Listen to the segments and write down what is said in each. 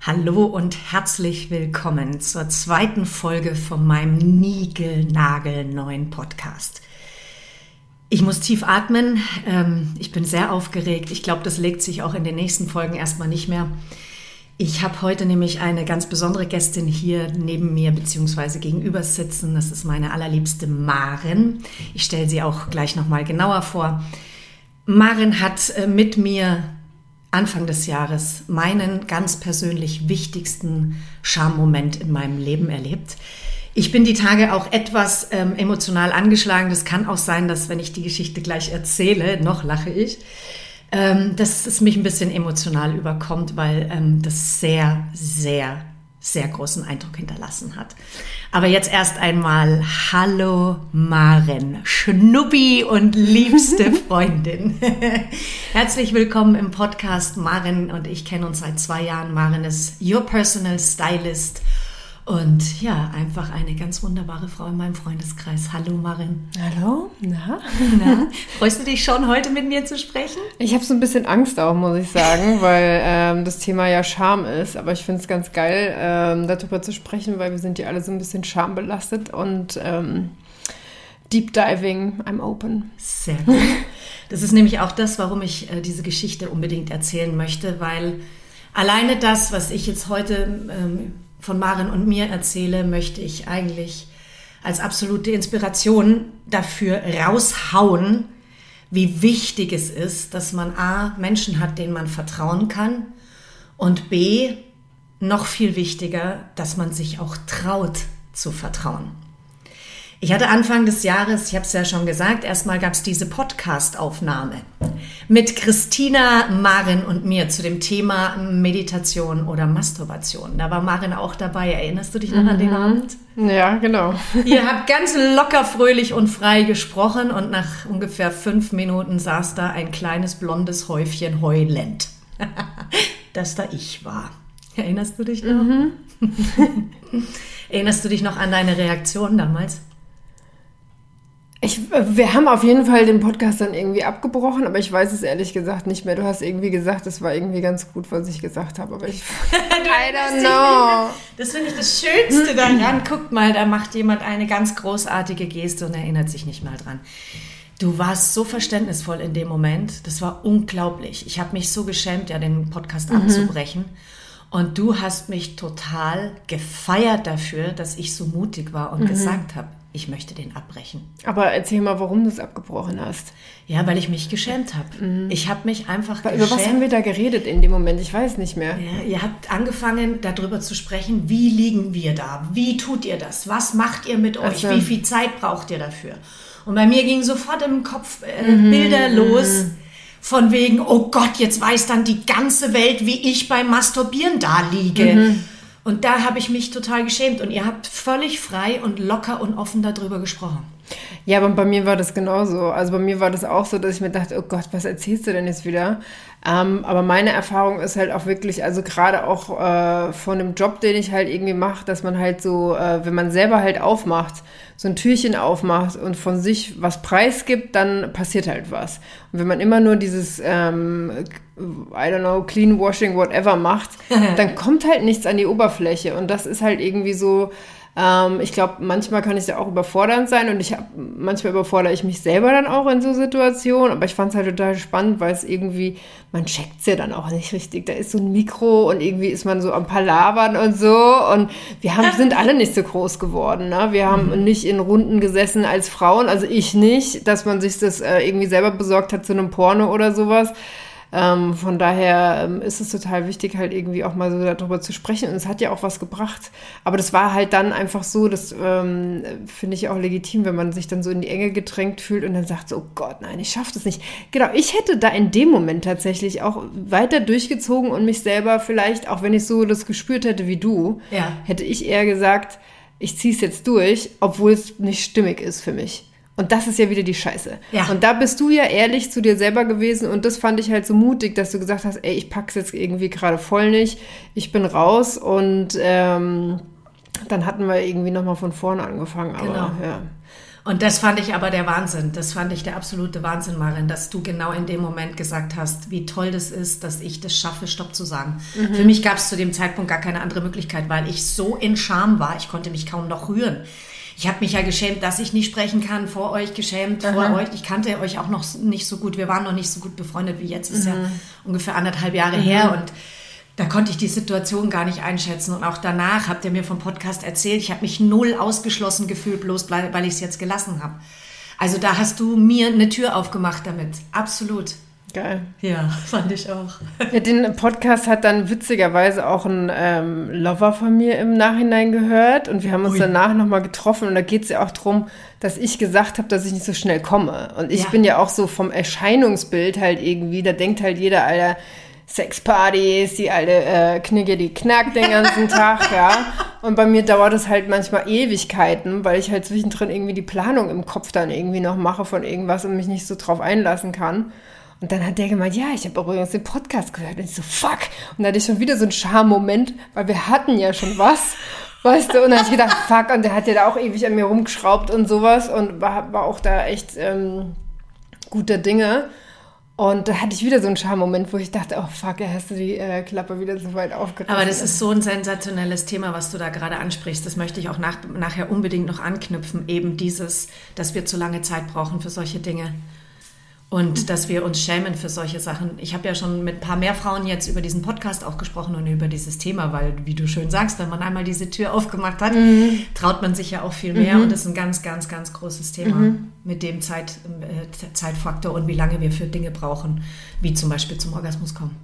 Hallo und herzlich willkommen zur zweiten Folge von meinem niegelnagelneuen Podcast. Ich muss tief atmen. Ähm, ich bin sehr aufgeregt. Ich glaube, das legt sich auch in den nächsten Folgen erstmal nicht mehr. Ich habe heute nämlich eine ganz besondere Gästin hier neben mir bzw. gegenüber sitzen. Das ist meine allerliebste Maren. Ich stelle sie auch gleich nochmal genauer vor. Maren hat äh, mit mir Anfang des Jahres meinen ganz persönlich wichtigsten Schammoment in meinem Leben erlebt. Ich bin die Tage auch etwas ähm, emotional angeschlagen. Das kann auch sein, dass wenn ich die Geschichte gleich erzähle, noch lache ich, ähm, dass es mich ein bisschen emotional überkommt, weil ähm, das sehr, sehr sehr großen Eindruck hinterlassen hat. Aber jetzt erst einmal Hallo Maren, Schnuppi und liebste Freundin. Herzlich willkommen im Podcast. Maren und ich kennen uns seit zwei Jahren. Maren ist Your Personal Stylist und ja, einfach eine ganz wunderbare Frau in meinem Freundeskreis. Hallo Marin. Hallo, na? na? Freust du dich schon, heute mit mir zu sprechen? Ich habe so ein bisschen Angst auch, muss ich sagen, weil ähm, das Thema ja Scham ist. Aber ich finde es ganz geil, ähm, darüber zu sprechen, weil wir sind ja alle so ein bisschen schambelastet und ähm, Deep Diving, I'm open. Sehr gut. Das ist nämlich auch das, warum ich äh, diese Geschichte unbedingt erzählen möchte, weil alleine das, was ich jetzt heute ähm, von Maren und mir erzähle, möchte ich eigentlich als absolute Inspiration dafür raushauen, wie wichtig es ist, dass man A, Menschen hat, denen man vertrauen kann und B, noch viel wichtiger, dass man sich auch traut zu vertrauen. Ich hatte Anfang des Jahres, ich habe es ja schon gesagt, erstmal gab es diese Podcast-Aufnahme mit Christina, Marin und mir zu dem Thema Meditation oder Masturbation. Da war Marin auch dabei. Erinnerst du dich noch mhm. an den mhm. Abend? Ja, genau. Ihr habt ganz locker, fröhlich und frei gesprochen und nach ungefähr fünf Minuten saß da ein kleines blondes Häufchen heulend, das da ich war. Erinnerst du dich noch? Mhm. Erinnerst du dich noch an deine Reaktion damals? Ich, wir haben auf jeden Fall den Podcast dann irgendwie abgebrochen, aber ich weiß es ehrlich gesagt nicht mehr. Du hast irgendwie gesagt, es war irgendwie ganz gut, was ich gesagt habe, aber ich. I don't know. Das finde ich das Schönste daran. Guck mal, da macht jemand eine ganz großartige Geste und erinnert sich nicht mal dran. Du warst so verständnisvoll in dem Moment. Das war unglaublich. Ich habe mich so geschämt, ja, den Podcast mhm. abzubrechen. Und du hast mich total gefeiert dafür, dass ich so mutig war und mhm. gesagt habe, ich möchte den abbrechen. Aber erzähl mal, warum du es abgebrochen hast. Ja, weil ich mich geschämt habe. Mhm. Ich habe mich einfach weil, geschämt. Über was haben wir da geredet in dem Moment? Ich weiß nicht mehr. Ja, ihr habt angefangen, darüber zu sprechen, wie liegen wir da? Wie tut ihr das? Was macht ihr mit euch? Also. Wie viel Zeit braucht ihr dafür? Und bei mir gingen sofort im Kopf äh, mhm. Bilder los von wegen, oh Gott, jetzt weiß dann die ganze Welt, wie ich beim Masturbieren da liege. Mhm. Und da habe ich mich total geschämt und ihr habt völlig frei und locker und offen darüber gesprochen. Ja, aber bei mir war das genauso. Also bei mir war das auch so, dass ich mir dachte, oh Gott, was erzählst du denn jetzt wieder? Ähm, aber meine Erfahrung ist halt auch wirklich, also gerade auch äh, von dem Job, den ich halt irgendwie mache, dass man halt so, äh, wenn man selber halt aufmacht, so ein Türchen aufmacht und von sich was preisgibt, dann passiert halt was. Und wenn man immer nur dieses, ähm, I don't know, Clean Washing, whatever macht, dann kommt halt nichts an die Oberfläche. Und das ist halt irgendwie so, ähm, ich glaube, manchmal kann ich da auch überfordernd sein und ich hab, manchmal überfordere ich mich selber dann auch in so Situationen, aber ich fand es halt total spannend, weil es irgendwie, man checkt es ja dann auch nicht richtig. Da ist so ein Mikro und irgendwie ist man so am Palavern und so und wir haben, sind alle nicht so groß geworden. Ne? Wir haben mhm. nicht in Runden gesessen als Frauen, also ich nicht, dass man sich das äh, irgendwie selber besorgt hat zu einem Porno oder sowas. Ähm, von daher ähm, ist es total wichtig, halt irgendwie auch mal so darüber zu sprechen. Und es hat ja auch was gebracht. Aber das war halt dann einfach so, das ähm, finde ich auch legitim, wenn man sich dann so in die Enge gedrängt fühlt und dann sagt so, oh Gott, nein, ich schaffe das nicht. Genau, ich hätte da in dem Moment tatsächlich auch weiter durchgezogen und mich selber vielleicht, auch wenn ich so das gespürt hätte wie du, ja. hätte ich eher gesagt, ich ziehe es jetzt durch, obwohl es nicht stimmig ist für mich. Und das ist ja wieder die Scheiße. Ja. Und da bist du ja ehrlich zu dir selber gewesen und das fand ich halt so mutig, dass du gesagt hast, ey, ich pack's jetzt irgendwie gerade voll nicht, ich bin raus und ähm, dann hatten wir irgendwie nochmal von vorne angefangen. Aber, Genau. ja. Und das fand ich aber der Wahnsinn. Das fand ich der absolute Wahnsinn, Marin, dass du genau in dem Moment gesagt hast, wie toll das ist, dass ich das schaffe, Stopp zu sagen. Für mich gab es zu dem Zeitpunkt gar keine andere Möglichkeit, weil ich so in Scham war. Ich konnte mich kaum noch rühren. Ich habe mich ja geschämt, dass ich nicht sprechen kann, vor euch geschämt, vor euch. Ich kannte euch auch noch nicht so gut. Wir waren noch nicht so gut befreundet wie jetzt. Ist ja ungefähr anderthalb Jahre her und da konnte ich die Situation gar nicht einschätzen. Und auch danach habt ihr mir vom Podcast erzählt, ich habe mich null ausgeschlossen gefühlt, bloß weil weil ich es jetzt gelassen habe. Also da hast du mir eine Tür aufgemacht damit. Absolut. Geil. Ja, fand ich auch. Ja, den Podcast hat dann witzigerweise auch ein ähm, Lover von mir im Nachhinein gehört und wir haben uns Ui. danach nochmal getroffen und da geht es ja auch darum, dass ich gesagt habe, dass ich nicht so schnell komme. Und ich Ja. bin ja auch so vom Erscheinungsbild halt irgendwie, da denkt halt jeder, Alter, Sexpartys, die alte äh, Knigge, die knackt den ganzen Tag, ja. Und bei mir dauert es halt manchmal Ewigkeiten, weil ich halt zwischendrin irgendwie die Planung im Kopf dann irgendwie noch mache von irgendwas und mich nicht so drauf einlassen kann. Und dann hat der gemeint, ja, ich habe übrigens den Podcast gehört. Und ich so, fuck. Und da hatte ich schon wieder so einen Charme-Moment, weil wir hatten ja schon was, weißt du. Und dann habe ich gedacht, fuck. Und der hat ja da auch ewig an mir rumgeschraubt und sowas und war, war auch da echt ähm, guter Dinge. Und da hatte ich wieder so einen Charme-Moment, wo ich dachte, oh fuck, ja, hast du die äh, Klappe wieder so weit aufgerissen. Aber das ist so ein sensationelles Thema, was du da gerade ansprichst. Das möchte ich auch nach, nachher unbedingt noch anknüpfen. Eben dieses, dass wir zu lange Zeit brauchen für solche Dinge. Und dass wir uns schämen für solche Sachen. Ich habe ja schon mit ein paar mehr Frauen jetzt über diesen Podcast auch gesprochen und über dieses Thema, weil, wie du schön sagst, wenn man einmal diese Tür aufgemacht hat, traut man sich ja auch viel mehr. Und das ist ein ganz, ganz, ganz großes Thema mit dem Zeit, äh, Zeitfaktor und wie lange wir für Dinge brauchen, wie zum Beispiel zum Orgasmus kommen.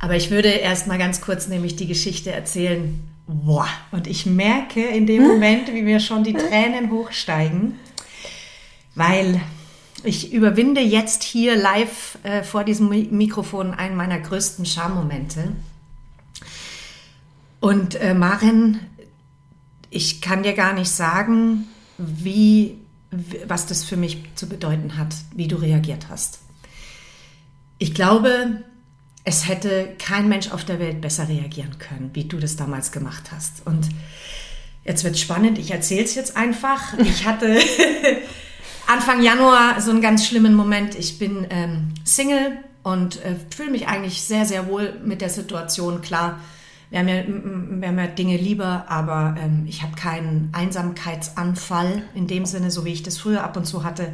Aber ich würde erst mal ganz kurz nämlich die Geschichte erzählen. Boah, und ich merke in dem Moment, wie mir schon die Tränen hochsteigen, weil ich überwinde jetzt hier live äh, vor diesem Mi- Mikrofon einen meiner größten Schammomente. Und äh, Maren, ich kann dir gar nicht sagen, wie, was das für mich zu bedeuten hat, wie du reagiert hast. Ich glaube, es hätte kein Mensch auf der Welt besser reagieren können, wie du das damals gemacht hast. Und jetzt wird spannend, ich erzähle es jetzt einfach. Ich hatte Anfang Januar so einen ganz schlimmen Moment. Ich bin ähm, Single und äh, fühle mich eigentlich sehr, sehr wohl mit der Situation. Klar, wir haben ja, wir haben ja Dinge lieber, aber ähm, ich habe keinen Einsamkeitsanfall in dem Sinne, so wie ich das früher ab und zu hatte,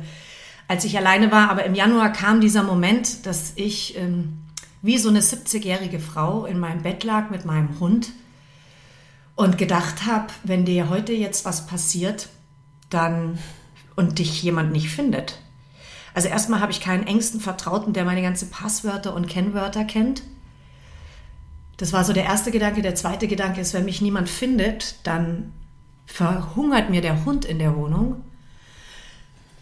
als ich alleine war. Aber im Januar kam dieser Moment, dass ich ähm, wie so eine 70-jährige Frau in meinem Bett lag mit meinem Hund und gedacht habe, wenn dir heute jetzt was passiert, dann und dich jemand nicht findet. Also erstmal habe ich keinen engsten Vertrauten, der meine ganzen Passwörter und Kennwörter kennt. Das war so der erste Gedanke. Der zweite Gedanke ist, wenn mich niemand findet, dann verhungert mir der Hund in der Wohnung.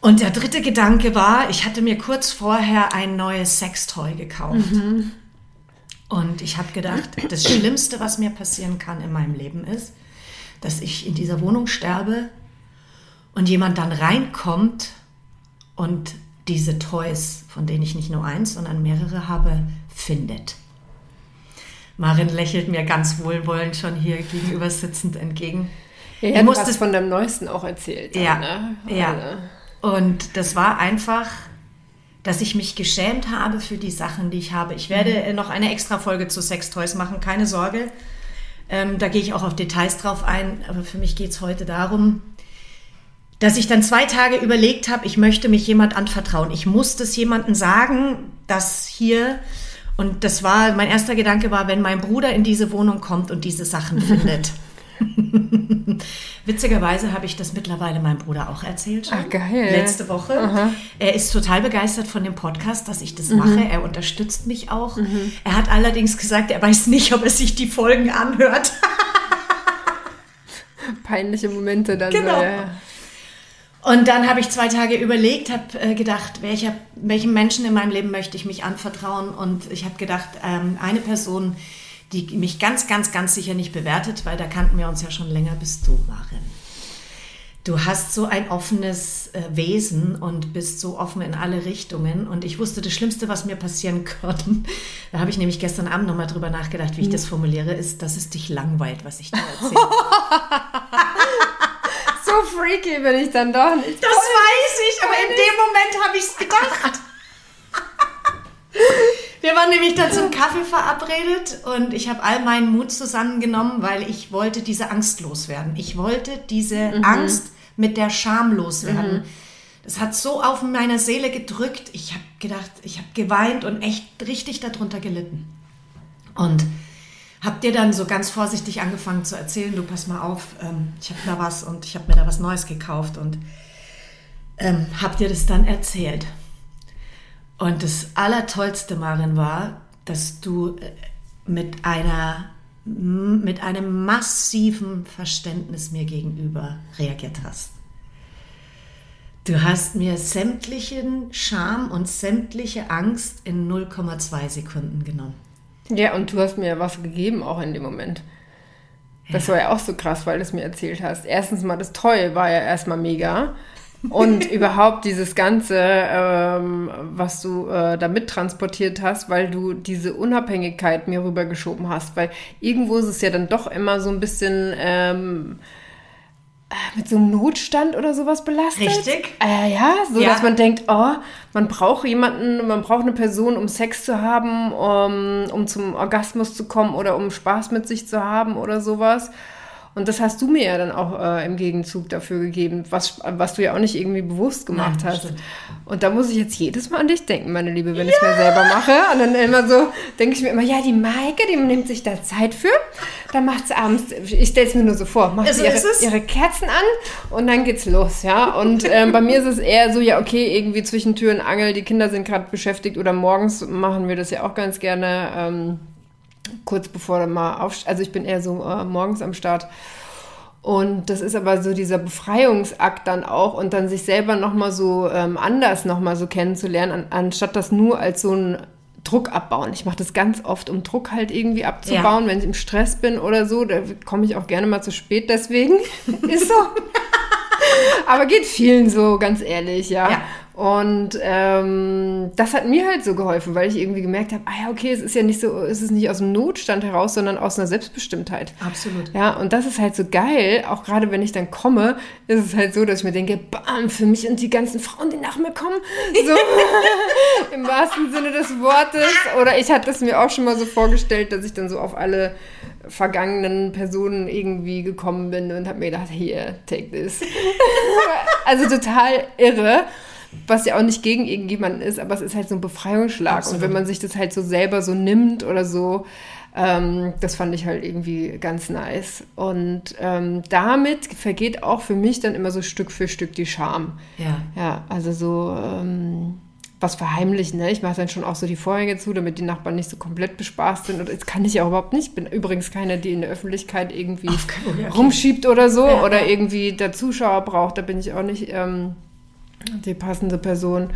Und der dritte Gedanke war, ich hatte mir kurz vorher ein neues Sextoy gekauft. Und ich habe gedacht, das Schlimmste, was mir passieren kann in meinem Leben ist, dass ich in dieser Wohnung sterbe und jemand dann reinkommt und diese Toys, von denen ich nicht nur eins, sondern mehrere habe, findet. Marin lächelt mir ganz wohlwollend schon hier gegenüber sitzend entgegen. ja, du ja, du musst hast es- von deinem Neuesten auch erzählt. Ja, ne? ja. Also, Und das war einfach, dass ich mich geschämt habe für die Sachen, die ich habe. Ich werde äh, noch eine extra Folge zu Sextoys machen, keine Sorge. Ähm, da gehe ich auch auf Details drauf ein. Aber für mich geht es heute darum, dass ich dann zwei Tage überlegt habe, ich möchte mich jemand anvertrauen. Ich muss das jemandem sagen, dass hier, und das war, mein erster Gedanke war, wenn mein Bruder in diese Wohnung kommt und diese Sachen findet. Witzigerweise habe ich das mittlerweile meinem Bruder auch erzählt. Schon. Ach, geil. Letzte Woche. Er ist total begeistert von dem Podcast, dass ich das mache. Er unterstützt mich auch. Er hat allerdings gesagt, er weiß nicht, ob er sich die Folgen anhört. peinliche Momente dann Genau. so. Ja. Und dann habe ich zwei Tage überlegt, habe äh, gedacht, welcher, welchem Menschen in meinem Leben möchte ich mich anvertrauen. Und ich habe gedacht, ähm, eine Person, die mich ganz, ganz, ganz sicher nicht bewertet, weil da kannten wir uns ja schon länger, bist du, Marin. du hast so ein offenes äh, Wesen und bist so offen in alle Richtungen. Und ich wusste, das Schlimmste, was mir passieren kann, da habe ich nämlich gestern Abend nochmal drüber nachgedacht, wie ich das formuliere, ist, dass es dich langweilt, was ich dir erzähle. so freaky bin ich dann doch nicht. Das weiß ich, aber in dem Moment habe ich es gedacht. Wir waren nämlich dann zum Kaffee verabredet und ich habe all meinen Mut zusammengenommen, weil ich wollte diese Angst loswerden. Ich wollte diese mhm. Angst mit der Scham loswerden. Mhm. Das hat so auf meiner Seele gedrückt. Ich habe gedacht, ich habe geweint und echt richtig darunter gelitten. Und habe dir dann so ganz vorsichtig angefangen zu erzählen, du pass mal auf, ähm, ich habe da was und ich habe mir da was Neues gekauft und ähm, habe dir das dann erzählt. Und das Allertollste, Marin, war, dass du äh, mit einer mit einem massiven Verständnis mir gegenüber reagiert hast. Du hast mir sämtlichen Scham und sämtliche Angst in 0,2 Sekunden genommen. Ja, und du hast mir was gegeben auch in dem Moment. Das ja. war ja auch so krass, weil du es mir erzählt hast. Erstens mal, das Toll war ja erstmal mega. Und überhaupt dieses Ganze, ähm, was du äh, da mittransportiert hast, weil du diese Unabhängigkeit mir rübergeschoben hast. Weil irgendwo ist es ja dann doch immer so ein bisschen ähm, äh, mit so einem Notstand oder sowas belastet. Richtig. Äh, ja, so ja. dass man denkt, oh, man braucht jemanden, man braucht eine Person, um Sex zu haben, um, um zum Orgasmus zu kommen oder um Spaß mit sich zu haben oder sowas. Und das hast du mir ja dann auch äh, im Gegenzug dafür gegeben, was, was du ja auch nicht irgendwie bewusst gemacht Nein, hast. Stimmt. Und da muss ich jetzt jedes Mal an dich denken, meine Liebe, wenn ja. ich es mir selber mache. Und dann immer so, denke ich mir immer, ja, die Maike, die nimmt sich da Zeit für. Dann macht sie abends, ich stelle es mir nur so vor, macht also sie ihre, ihre, Kerzen an und dann geht's los, ja. Und ähm, bei mir ist es eher so, ja, okay, irgendwie zwischen Tür und Angel, die Kinder sind gerade beschäftigt oder morgens machen wir das ja auch ganz gerne. Ähm, kurz bevor er mal auf, also ich bin eher so äh, morgens am Start. Und das ist aber so dieser Befreiungsakt dann auch und dann sich selber nochmal so ähm, anders nochmal so kennenzulernen, an, anstatt das nur als so ein Druck abbauen. Ich mache das ganz oft, um Druck halt irgendwie abzubauen, ja. wenn ich im Stress bin oder so. Da komme ich auch gerne mal zu spät, deswegen. ist so. aber geht vielen so, ganz ehrlich, ja. ja. Und ähm, das hat mir halt so geholfen, weil ich irgendwie gemerkt habe, ah ja, okay, es ist ja nicht so, es ist nicht aus dem Notstand heraus, sondern aus einer Selbstbestimmtheit. Absolut. Ja, und das ist halt so geil, auch gerade wenn ich dann komme, ist es halt so, dass ich mir denke, bam, für mich und die ganzen Frauen, die nach mir kommen, so im wahrsten Sinne des Wortes. Oder ich hatte es mir auch schon mal so vorgestellt, dass ich dann so auf alle vergangenen Personen irgendwie gekommen bin und habe mir gedacht, hier, take this. also total irre was ja auch nicht gegen irgendjemanden ist, aber es ist halt so ein Befreiungsschlag. Absolut. Und wenn man sich das halt so selber so nimmt oder so, ähm, das fand ich halt irgendwie ganz nice. Und ähm, damit vergeht auch für mich dann immer so Stück für Stück die Scham. Ja. Ja, also so ähm, was verheimlichen. Ne? Ich mache dann schon auch so die Vorhänge zu, damit die Nachbarn nicht so komplett bespaßt sind. Und das kann ich ja überhaupt nicht. Ich bin übrigens keine, die in der Öffentlichkeit irgendwie okay. rumschiebt oder so ja, oder ja. irgendwie der Zuschauer braucht. Da bin ich auch nicht. Ähm, die passende Person.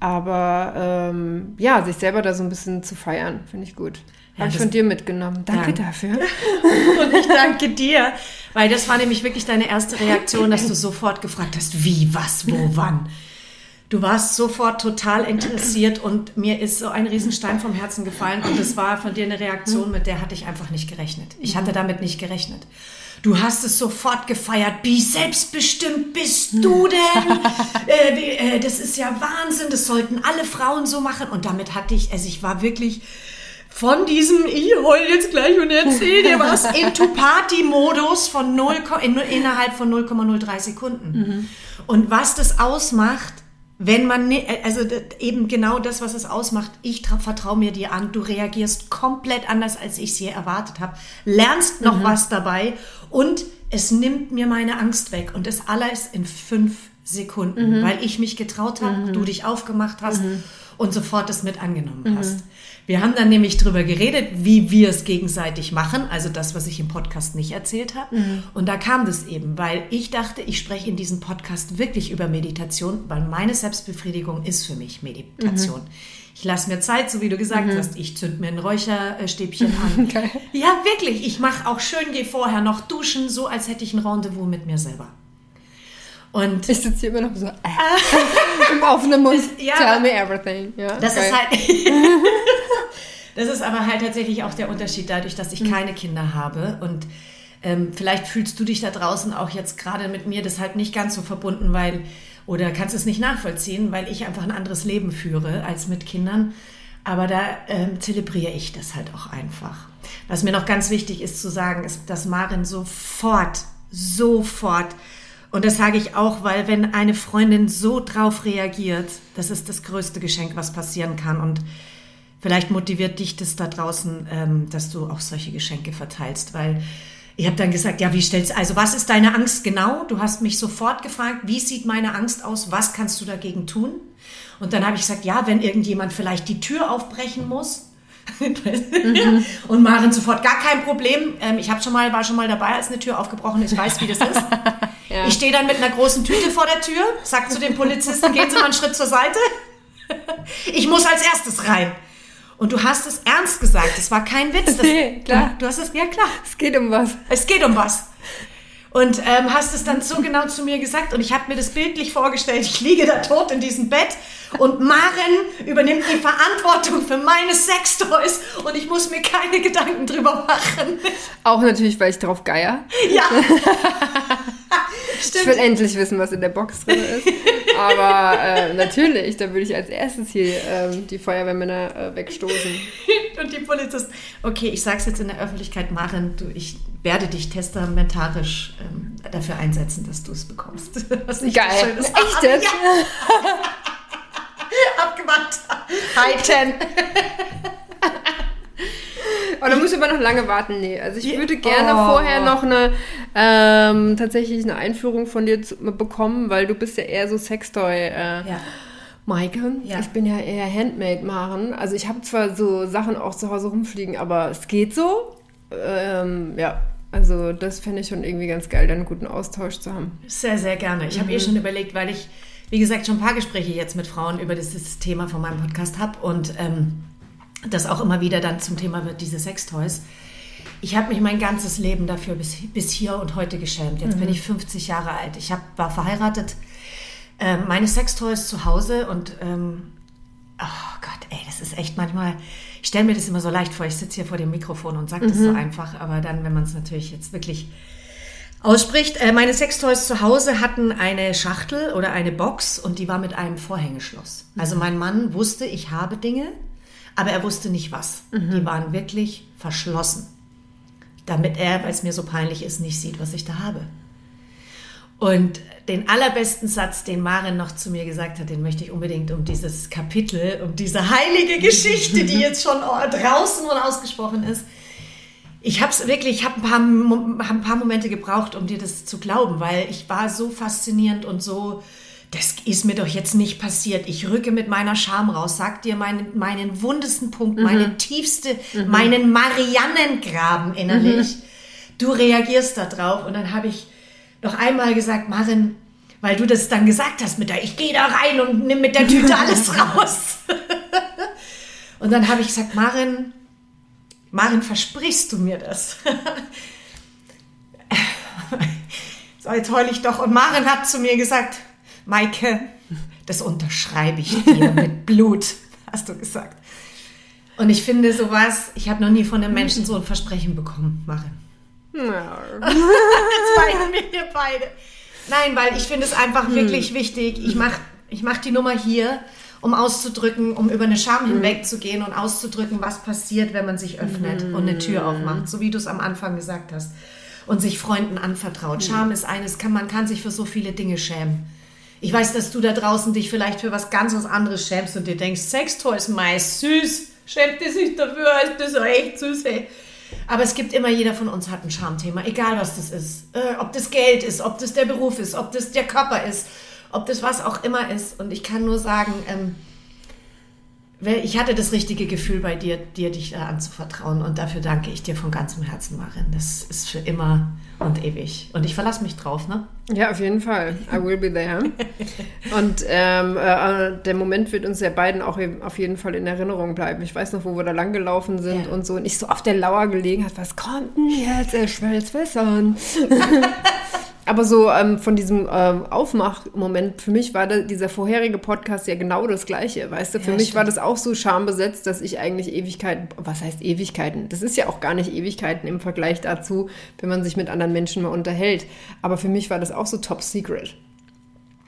Aber ähm, ja, sich selber da so ein bisschen zu feiern, finde ich gut. Ja, Habe ich von dir mitgenommen. Danke ja. dafür. Und ich danke dir, weil das war nämlich wirklich deine erste Reaktion, dass du sofort gefragt hast, wie, was, wo, wann. Du warst sofort total interessiert und mir ist so ein Riesenstein vom Herzen gefallen und das war von dir eine Reaktion, mit der hatte ich einfach nicht gerechnet. Ich hatte damit nicht gerechnet. Du hast es sofort gefeiert. Wie selbstbestimmt bist du denn? äh, äh, das ist ja Wahnsinn. Das sollten alle Frauen so machen. Und damit hatte ich, also ich war wirklich von diesem, ich heul jetzt gleich und erzähl dir was, into Party-Modus von 0, in, innerhalb von 0,03 Sekunden. Mhm. Und was das ausmacht, wenn man, ne, also eben genau das, was es ausmacht, ich vertraue mir dir an, du reagierst komplett anders, als ich es je erwartet habe, lernst noch mhm. was dabei und es nimmt mir meine Angst weg und das alles in fünf Sekunden, mhm. weil ich mich getraut habe, mhm. du dich aufgemacht hast mhm. und sofort das mit angenommen mhm. hast. Wir haben dann nämlich drüber geredet, wie wir es gegenseitig machen, also das, was ich im Podcast nicht erzählt habe. Mhm. Und da kam das eben, weil ich dachte, ich spreche in diesem Podcast wirklich über Meditation, weil meine Selbstbefriedigung ist für mich Meditation. Mhm. Ich lasse mir Zeit, so wie du gesagt mhm. hast. Ich zünd mir ein Räucherstäbchen an. Okay. Ja, wirklich. Ich mache auch schön, gehe vorher noch duschen, so als hätte ich ein Rendezvous mit mir selber. Und ich sitze hier immer noch so äh, im offenen Mund. Ja, Tell me everything. Ja, das okay. ist halt. das ist aber halt tatsächlich auch der Unterschied dadurch, dass ich mhm. keine Kinder habe und ähm, vielleicht fühlst du dich da draußen auch jetzt gerade mit mir deshalb nicht ganz so verbunden, weil oder kannst es nicht nachvollziehen, weil ich einfach ein anderes Leben führe als mit Kindern. Aber da ähm, zelebriere ich das halt auch einfach. Was mir noch ganz wichtig ist zu sagen, ist, dass Marin sofort, sofort, und das sage ich auch, weil wenn eine Freundin so drauf reagiert, das ist das größte Geschenk, was passieren kann. Und vielleicht motiviert dich das da draußen, ähm, dass du auch solche Geschenke verteilst, weil ich habe dann gesagt, ja, wie stellst also was ist deine Angst genau? Du hast mich sofort gefragt, wie sieht meine Angst aus? Was kannst du dagegen tun? Und dann habe ich gesagt, ja, wenn irgendjemand vielleicht die Tür aufbrechen muss. mhm. Und Maren sofort gar kein Problem. Ähm, ich habe schon mal war schon mal dabei, als eine Tür aufgebrochen ist. Ich weiß, wie das ist. ja. Ich stehe dann mit einer großen Tüte vor der Tür, sag zu den Polizisten, gehen Sie mal einen Schritt zur Seite. ich muss als erstes rein. Und du hast es ernst gesagt. Es war kein Witz. Das, nee, klar. Du hast es, ja klar. Es geht um was. Es geht um was. Und ähm, hast es dann so genau zu mir gesagt und ich habe mir das bildlich vorgestellt. Ich liege da tot in diesem Bett und Maren übernimmt die Verantwortung für meine Sextoys und ich muss mir keine Gedanken drüber machen. Auch natürlich, weil ich drauf geier. Ja. Ich will endlich wissen, was in der Box drin ist. Aber äh, natürlich, da würde ich als erstes hier ähm, die Feuerwehrmänner äh, wegstoßen. Und die Polizisten. Okay, ich sage es jetzt in der Öffentlichkeit, Maren, du, ich werde dich testamentarisch ähm, dafür einsetzen, dass du es bekommst. Was nicht Geil. Schön ist. Echt jetzt? Ja. Abgemacht. High Ten. Oh, da muss ich aber noch lange warten. Nee, also ich würde gerne oh. vorher noch eine ähm, tatsächlich eine Einführung von dir zu, bekommen, weil du bist ja eher so Sextoy. Äh, ja. Maike, ja. ich bin ja eher Handmade machen. Also ich habe zwar so Sachen auch zu Hause rumfliegen, aber es geht so. Ähm, ja, also das fände ich schon irgendwie ganz geil, dann einen guten Austausch zu haben. Sehr, sehr gerne. Ich mhm. habe eh schon überlegt, weil ich, wie gesagt, schon ein paar Gespräche jetzt mit Frauen über dieses Thema von meinem Podcast habe und ähm, das auch immer wieder dann zum Thema wird, diese Sextoys. Ich habe mich mein ganzes Leben dafür bis, bis hier und heute geschämt. Jetzt mhm. bin ich 50 Jahre alt. Ich hab, war verheiratet, äh, meine Sextoys zu Hause und ähm, oh Gott, ey, das ist echt manchmal, ich stelle mir das immer so leicht vor, ich sitze hier vor dem Mikrofon und sage das mhm. so einfach, aber dann, wenn man es natürlich jetzt wirklich ausspricht, äh, meine Sextoys zu Hause hatten eine Schachtel oder eine Box und die war mit einem Vorhängeschloss. Also mhm. mein Mann wusste, ich habe Dinge, aber er wusste nicht was. Mhm. Die waren wirklich verschlossen, damit er, weil es mir so peinlich ist, nicht sieht, was ich da habe. Und den allerbesten Satz, den Maren noch zu mir gesagt hat, den möchte ich unbedingt um dieses Kapitel, um diese heilige Geschichte, die jetzt schon draußen und ausgesprochen ist. Ich habe es wirklich, ich habe ein, paar, hab ein paar Momente gebraucht, um dir das zu glauben, weil ich war so faszinierend und so das ist mir doch jetzt nicht passiert. Ich rücke mit meiner Scham raus, sag dir meinen, meinen wundesten Punkt, mhm. meine tiefste, mhm. meinen Mariannengraben innerlich. Mhm. Du reagierst da drauf und dann habe ich noch einmal gesagt, Marin, weil du das dann gesagt hast mit der, ich gehe da rein und nimm mit der Tüte alles raus. und dann habe ich gesagt, Marin, Marin, versprichst du mir das? so, jetzt heul ich doch. Und Marin hat zu mir gesagt, Maike, das unterschreibe ich dir mit Blut, hast du gesagt. Und ich finde sowas, ich habe noch nie von einem Menschen so ein Versprechen bekommen, Marin. Jetzt weinen wir hier beide. Nein, weil ich finde es einfach hm. wirklich wichtig. Ich mache ich mach die Nummer hier, um auszudrücken, um über eine Scham hm. hinwegzugehen und auszudrücken, was passiert, wenn man sich öffnet hm. und eine Tür aufmacht, so wie du es am Anfang gesagt hast. Und sich Freunden anvertraut. Scham ist eines, kann, man kann sich für so viele Dinge schämen. Ich weiß, dass du da draußen dich vielleicht für was ganz was anderes schämst und dir denkst, Sextoys, meist süß, schämt ihr sich dafür, ist das echt süß, ey. Aber es gibt immer, jeder von uns hat ein Schamthema, egal was das ist. Äh, ob das Geld ist, ob das der Beruf ist, ob das der Körper ist, ob das was auch immer ist. Und ich kann nur sagen, ähm, ich hatte das richtige Gefühl bei dir, dir dich anzuvertrauen. Und dafür danke ich dir von ganzem Herzen, Marin. Das ist für immer und ewig. Und ich verlasse mich drauf, ne? Ja, auf jeden Fall. I will be there. und ähm, äh, der Moment wird uns ja beiden auch auf jeden Fall in Erinnerung bleiben. Ich weiß noch, wo wir da langgelaufen sind ja. und so. Und ich so auf der Lauer gelegen hat, was kommt denn jetzt? Ich will jetzt wissen. Aber so ähm, von diesem ähm, Aufmachmoment, für mich war da, dieser vorherige Podcast ja genau das Gleiche, weißt du? Für Ja, mich stimmt. war das auch so schambesetzt, dass ich eigentlich Ewigkeiten, was heißt Ewigkeiten? Das ist ja auch gar nicht Ewigkeiten im Vergleich dazu, wenn man sich mit anderen Menschen mal unterhält. Aber für mich war das auch so top secret.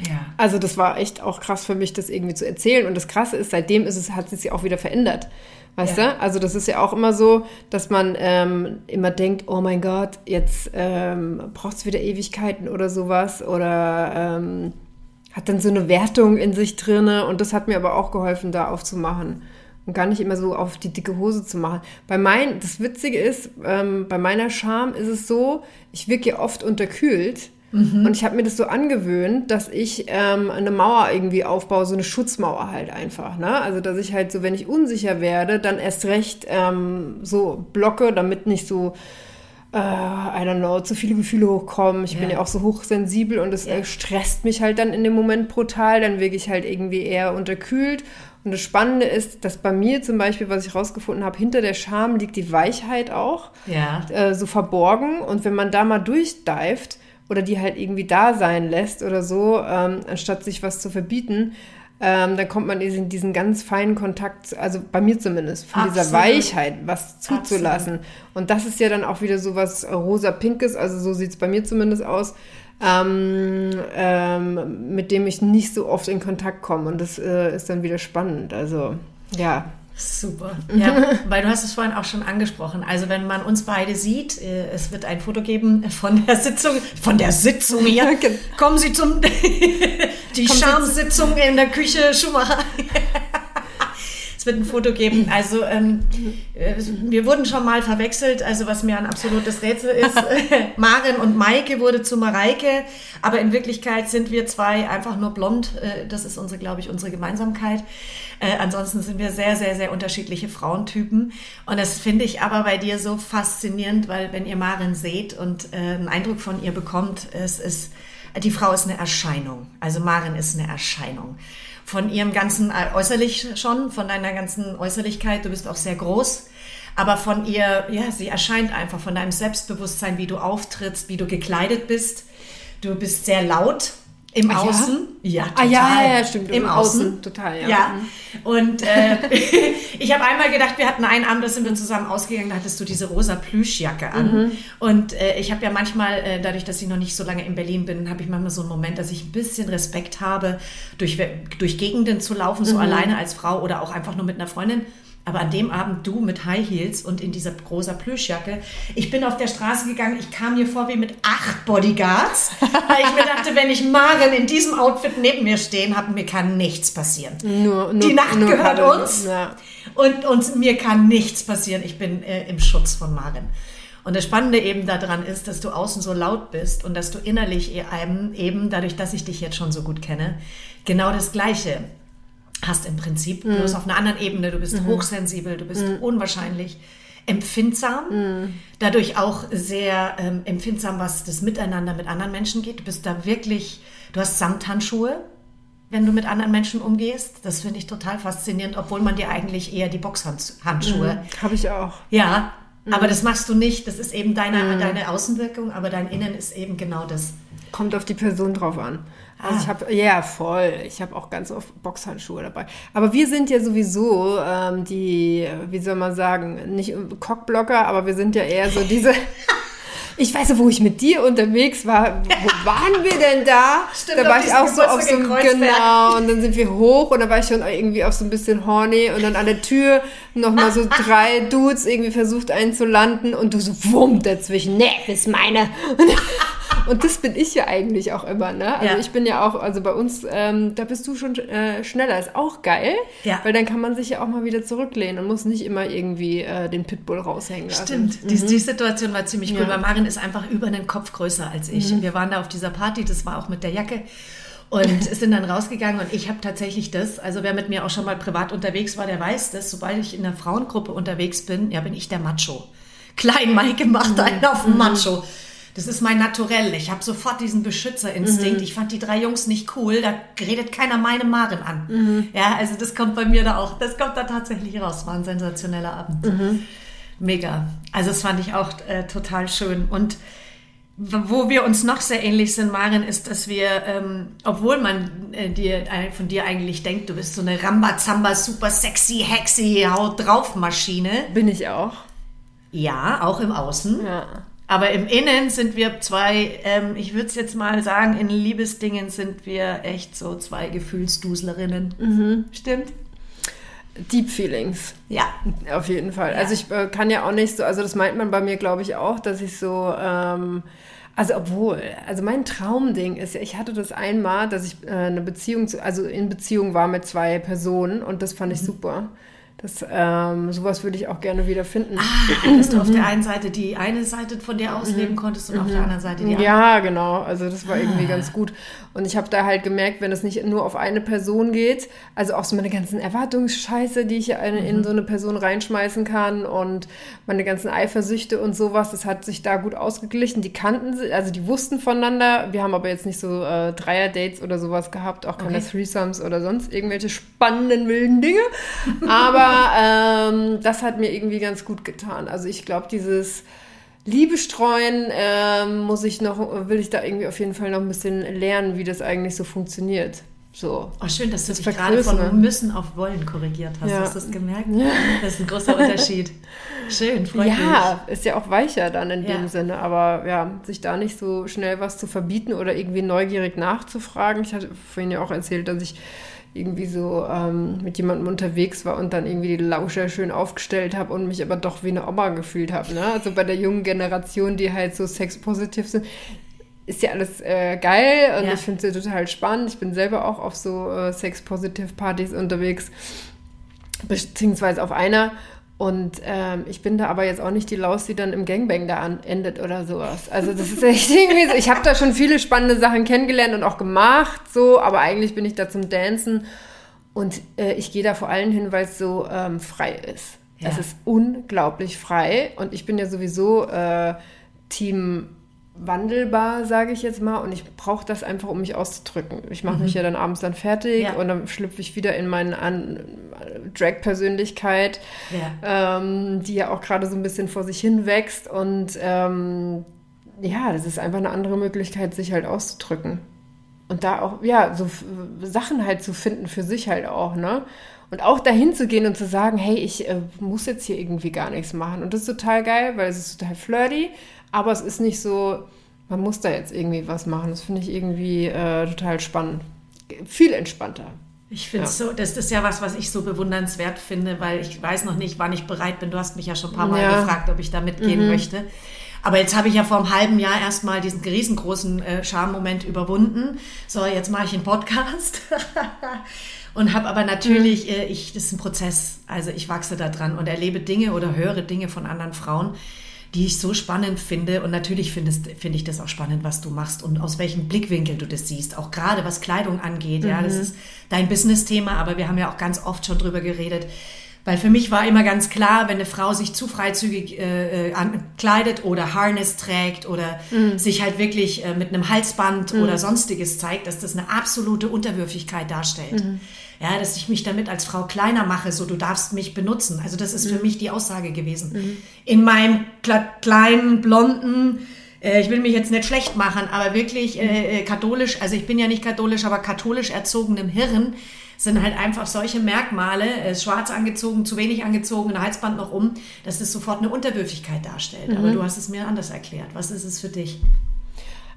Ja. Also das war echt auch krass für mich, das irgendwie zu erzählen. Und das Krasse ist, seitdem ist es, hat es sich auch wieder verändert. Weißt Ja. du? Also das ist ja auch immer so, dass man ähm, immer denkt, oh mein Gott, jetzt ähm, braucht es wieder Ewigkeiten oder sowas. Oder ähm, hat dann so eine Wertung in sich drinne. Und das hat mir aber auch geholfen, da aufzumachen. Und gar nicht immer so auf die dicke Hose zu machen. Bei mein, das Witzige ist, ähm, bei meiner Scham ist es so, ich wirke ja oft unterkühlt. Und ich habe mir das so angewöhnt, dass ich ähm, eine Mauer irgendwie aufbaue, so eine Schutzmauer halt einfach. Ne? Also dass ich halt so, wenn ich unsicher werde, dann erst recht ähm, so blocke, damit nicht so, äh, I don't know, zu viele Gefühle hochkommen. Ich bin Ja. auch so hochsensibel und das äh, stresst mich halt dann in dem Moment brutal. Dann wirke ich halt irgendwie eher unterkühlt. Und das Spannende ist, dass bei mir zum Beispiel, was ich rausgefunden habe, hinter der Scham liegt die Weichheit auch Ja. äh, so verborgen. Und wenn man da mal durchdived oder die halt irgendwie da sein lässt oder so, ähm, anstatt sich was zu verbieten, ähm, dann kommt man in diesen ganz feinen Kontakt, also bei mir zumindest, von dieser Absolut. Weichheit was zuzulassen. Und das ist ja dann auch wieder so was rosa-pinkes, also so sieht es bei mir zumindest aus. Ähm, ähm, mit dem ich nicht so oft in Kontakt komme und das äh, ist dann wieder spannend. Also ja, Super. Ja, weil du hast es vorhin auch schon angesprochen. Also wenn man uns beide sieht, äh, es wird ein Foto geben von der Sitzung, von der Sitzung hier. Genau. Kommen Sie zum die Schamsitzung in der Küche Schumacher. Es wird ein Foto geben. Also ähm, äh, wir wurden schon mal verwechselt, also was mir ein absolutes Rätsel ist. Maren und Maike wurde zu Mareike, aber in Wirklichkeit sind wir zwei einfach nur blond. Äh, das ist unsere, glaube ich, unsere Gemeinsamkeit. Äh, ansonsten sind wir sehr, sehr, sehr unterschiedliche Frauentypen. Und das finde ich aber bei dir so faszinierend, weil wenn ihr Maren seht und äh, einen Eindruck von ihr bekommt, es ist, die Frau ist eine Erscheinung. Also Maren ist eine Erscheinung. Von ihrem ganzen äußerlich schon, von deiner ganzen Äußerlichkeit. Du bist auch sehr groß. Aber von ihr, ja, sie erscheint einfach von deinem Selbstbewusstsein, wie du auftrittst, wie du gekleidet bist. Du bist sehr laut im Ah, ja? Außen. Ja, Ah, ja, ja, ja, stimmt. Im Im Außen. Außen, total, ja. Ja. Und äh, ich habe einmal gedacht, wir hatten einen Abend, da sind wir zusammen ausgegangen, da hattest du diese rosa Plüschjacke an. Und äh, ich habe ja manchmal, äh, dadurch, dass ich noch nicht so lange in Berlin bin, habe ich manchmal so einen Moment, dass ich ein bisschen Respekt habe, durch, durch Gegenden zu laufen, so alleine als Frau oder auch einfach nur mit einer Freundin. Aber an dem Abend du mit High Heels und in dieser rosa Plüschjacke. Ich bin auf der Straße gegangen, ich kam mir vor wie mit acht Bodyguards, weil ich mir dachte, wenn ich Maren in diesem Outfit neben mir stehen habe, mir kann nichts passieren. Nur, nur, Die Nacht nur gehört Paddel. uns Ja. und, und mir kann nichts passieren. Ich bin äh, im Schutz von Maren. Und das Spannende eben daran ist, dass du außen so laut bist und dass du innerlich eben, eben dadurch, dass ich dich jetzt schon so gut kenne, genau das Gleiche hast im Prinzip, Mhm. bloß auf einer anderen Ebene. Du bist hochsensibel, du bist unwahrscheinlich empfindsam, Mhm. dadurch auch sehr ähm, empfindsam, was das Miteinander mit anderen Menschen geht. Du bist da wirklich, du hast Samthandschuhe, wenn du mit anderen Menschen umgehst. Das finde ich total faszinierend, obwohl man dir eigentlich eher die Boxhandschuhe. Habe ich auch. Ja, Mhm. aber das machst du nicht. Das ist eben deine, deine Außenwirkung, aber dein Innen ist eben genau das. Kommt auf die Person drauf an. Also Ah. ich habe, ja, voll. Ich habe auch ganz oft Boxhandschuhe dabei. Aber wir sind ja sowieso ähm, die, wie soll man sagen, nicht Cockblocker, aber wir sind ja eher so diese. Ich weiß ja, wo ich mit dir unterwegs war. Wo waren wir denn da? Stimmt, da war ich auch so auf so in einem, genau. Und dann sind wir hoch und da war ich schon irgendwie auf so ein bisschen horny und dann an der Tür nochmal so drei Dudes irgendwie versucht einzulanden und du so wumm dazwischen. Nee, das ist meine. Und das bin ich ja eigentlich auch immer, ne? Also Ja. ich bin ja auch, also bei uns, ähm, da bist du schon äh, schneller, ist auch geil, Ja. weil dann kann man sich ja auch mal wieder zurücklehnen und muss nicht immer irgendwie äh, den Pitbull raushängen lassen. Stimmt, die, die Situation war ziemlich cool, Ja. Mhm. weil Marin ist einfach über einen Kopf größer als ich. Wir waren da auf dieser Party, das war auch mit der Jacke. Und sind dann rausgegangen und ich habe tatsächlich das, also wer mit mir auch schon mal privat unterwegs war, der weiß das, sobald ich in einer Frauengruppe unterwegs bin, ja, bin ich der Macho. Klein Maike macht einen auf den Macho. Das ist mein Naturell. Ich habe sofort diesen Beschützerinstinkt. Ich fand die drei Jungs nicht cool. Da redet keiner meine Maren an. Ja, also das kommt bei mir da auch. Das kommt da tatsächlich raus. War ein sensationeller Abend. Mega. Also das fand ich auch äh, total schön. Und wo wir uns noch sehr ähnlich sind, Marin, ist, dass wir, ähm, obwohl man äh, dir, äh, von dir eigentlich denkt, du bist so eine Rambazamba, super sexy, hexy, Haut drauf Maschine. Bin ich auch. Ja, auch im Außen. Ja. Aber im Innen sind wir zwei, ähm, ich würde es jetzt mal sagen, in Liebesdingen sind wir echt so zwei Gefühlsduslerinnen. Mhm. Stimmt? Deep Feelings. Ja. Auf jeden Fall. Ja. Also ich äh, kann ja auch nicht so, also das meint man bei mir, glaube ich, auch, dass ich so, ähm, also obwohl, also mein Traumding ist ja, ich hatte das einmal, dass ich äh, eine Beziehung, zu, also in Beziehung war mit zwei Personen und das fand ich super. Das, ähm, sowas würde ich auch gerne wieder finden. Ah, dass du auf der einen Seite die eine Seite von dir ausleben konntest und auf der anderen Seite die andere. Ja, genau. Also das war irgendwie ganz gut. Und ich habe da halt gemerkt, wenn es nicht nur auf eine Person geht, also auch so meine ganzen Erwartungsscheiße, die ich in, in so eine Person reinschmeißen kann und meine ganzen Eifersüchte und sowas, das hat sich da gut ausgeglichen. Die kannten sie, also die wussten voneinander. Wir haben aber jetzt nicht so äh, Dreier-Dates oder sowas gehabt, auch keine Okay. Threesomes oder sonst irgendwelche spannenden wilden Dinge. Aber ähm, das hat mir irgendwie ganz gut getan. Also ich glaube, dieses Liebe streuen ähm, muss ich noch, will ich da irgendwie auf jeden Fall noch ein bisschen lernen, wie das eigentlich so funktioniert. So. Oh, schön, dass du Das dich gerade von müssen auf wollen korrigiert hast. Ja. Hast du das gemerkt? Das ist ein großer Unterschied. Schön, freut mich. Ja, ist ja auch weicher dann in Ja. dem Sinne, aber ja, sich da nicht so schnell was zu verbieten oder irgendwie neugierig nachzufragen. Ich hatte vorhin ja auch erzählt, dass ich irgendwie so ähm, mit jemandem unterwegs war und dann irgendwie die Lauscher schön aufgestellt habe und mich aber doch wie eine Oma gefühlt habe. Ne? Also bei der jungen Generation, die halt so sexpositiv sind, ist ja alles äh, geil und Ja. ich finde es total spannend. Ich bin selber auch auf so äh, Sex-Positive-Partys unterwegs, beziehungsweise auf einer. Und ähm, ich bin da aber jetzt auch nicht die Laus, die dann im Gangbang da an, endet oder sowas. Also das ist echt irgendwie so. Ich habe da schon viele spannende Sachen kennengelernt und auch gemacht, so, aber eigentlich bin ich da zum Dancen. Und äh, ich gehe da vor allem hin, weil es so ähm, frei ist. Ja. Es ist unglaublich frei und ich bin ja sowieso äh, Team wandelbar, sage ich jetzt mal, und ich brauche das einfach, um mich auszudrücken. Ich mache mich ja dann abends dann fertig Ja. und dann schlüpfe ich wieder in meine An Drag-Persönlichkeit, Ja. ähm, die ja auch gerade so ein bisschen vor sich hin wächst und ähm, ja, das ist einfach eine andere Möglichkeit, sich halt auszudrücken. Und da auch, ja, so f- Sachen halt zu finden für sich halt auch, ne? Und auch dahin zu gehen und zu sagen, hey, ich äh, muss jetzt hier irgendwie gar nichts machen. Und das ist total geil, weil es ist total flirty, aber es ist nicht so, man muss da jetzt irgendwie was machen. Das finde ich irgendwie äh, total spannend. Viel entspannter. Ich finde Ja. so, das ist ja was, was ich so bewundernswert finde, weil ich weiß noch nicht, wann ich bereit bin. Du hast mich ja schon ein paar Mal Ja. gefragt, ob ich da mitgehen möchte. Aber jetzt habe ich ja vor einem halben Jahr erstmal diesen riesengroßen äh, Schammoment überwunden. So, jetzt mache ich einen Podcast. und habe aber natürlich, äh, ich, das ist ein Prozess. Also ich wachse da dran und erlebe Dinge oder höre Dinge von anderen Frauen, die ich so spannend finde. Und natürlich finde ich das auch spannend, was du machst und aus welchem Blickwinkel du das siehst. Auch gerade was Kleidung angeht. Ja, das ist dein Business-Thema, aber wir haben ja auch ganz oft schon drüber geredet. Weil für mich war immer ganz klar, wenn eine Frau sich zu freizügig äh, äh, kleidet oder Harness trägt oder sich halt wirklich äh, mit einem Halsband oder sonstiges zeigt, dass das eine absolute Unterwürfigkeit darstellt. Ja, dass ich mich damit als Frau kleiner mache, so du darfst mich benutzen. Also das ist für mich die Aussage gewesen. In meinem kle kleinen, blonden, äh, ich will mich jetzt nicht schlecht machen, aber wirklich äh, äh, katholisch, also ich bin ja nicht katholisch, aber katholisch erzogenem Hirn sind halt einfach solche Merkmale, äh, schwarz angezogen, zu wenig angezogen, ein Halsband noch um, dass das sofort eine Unterwürfigkeit darstellt. Aber du hast es mir anders erklärt. Was ist es für dich?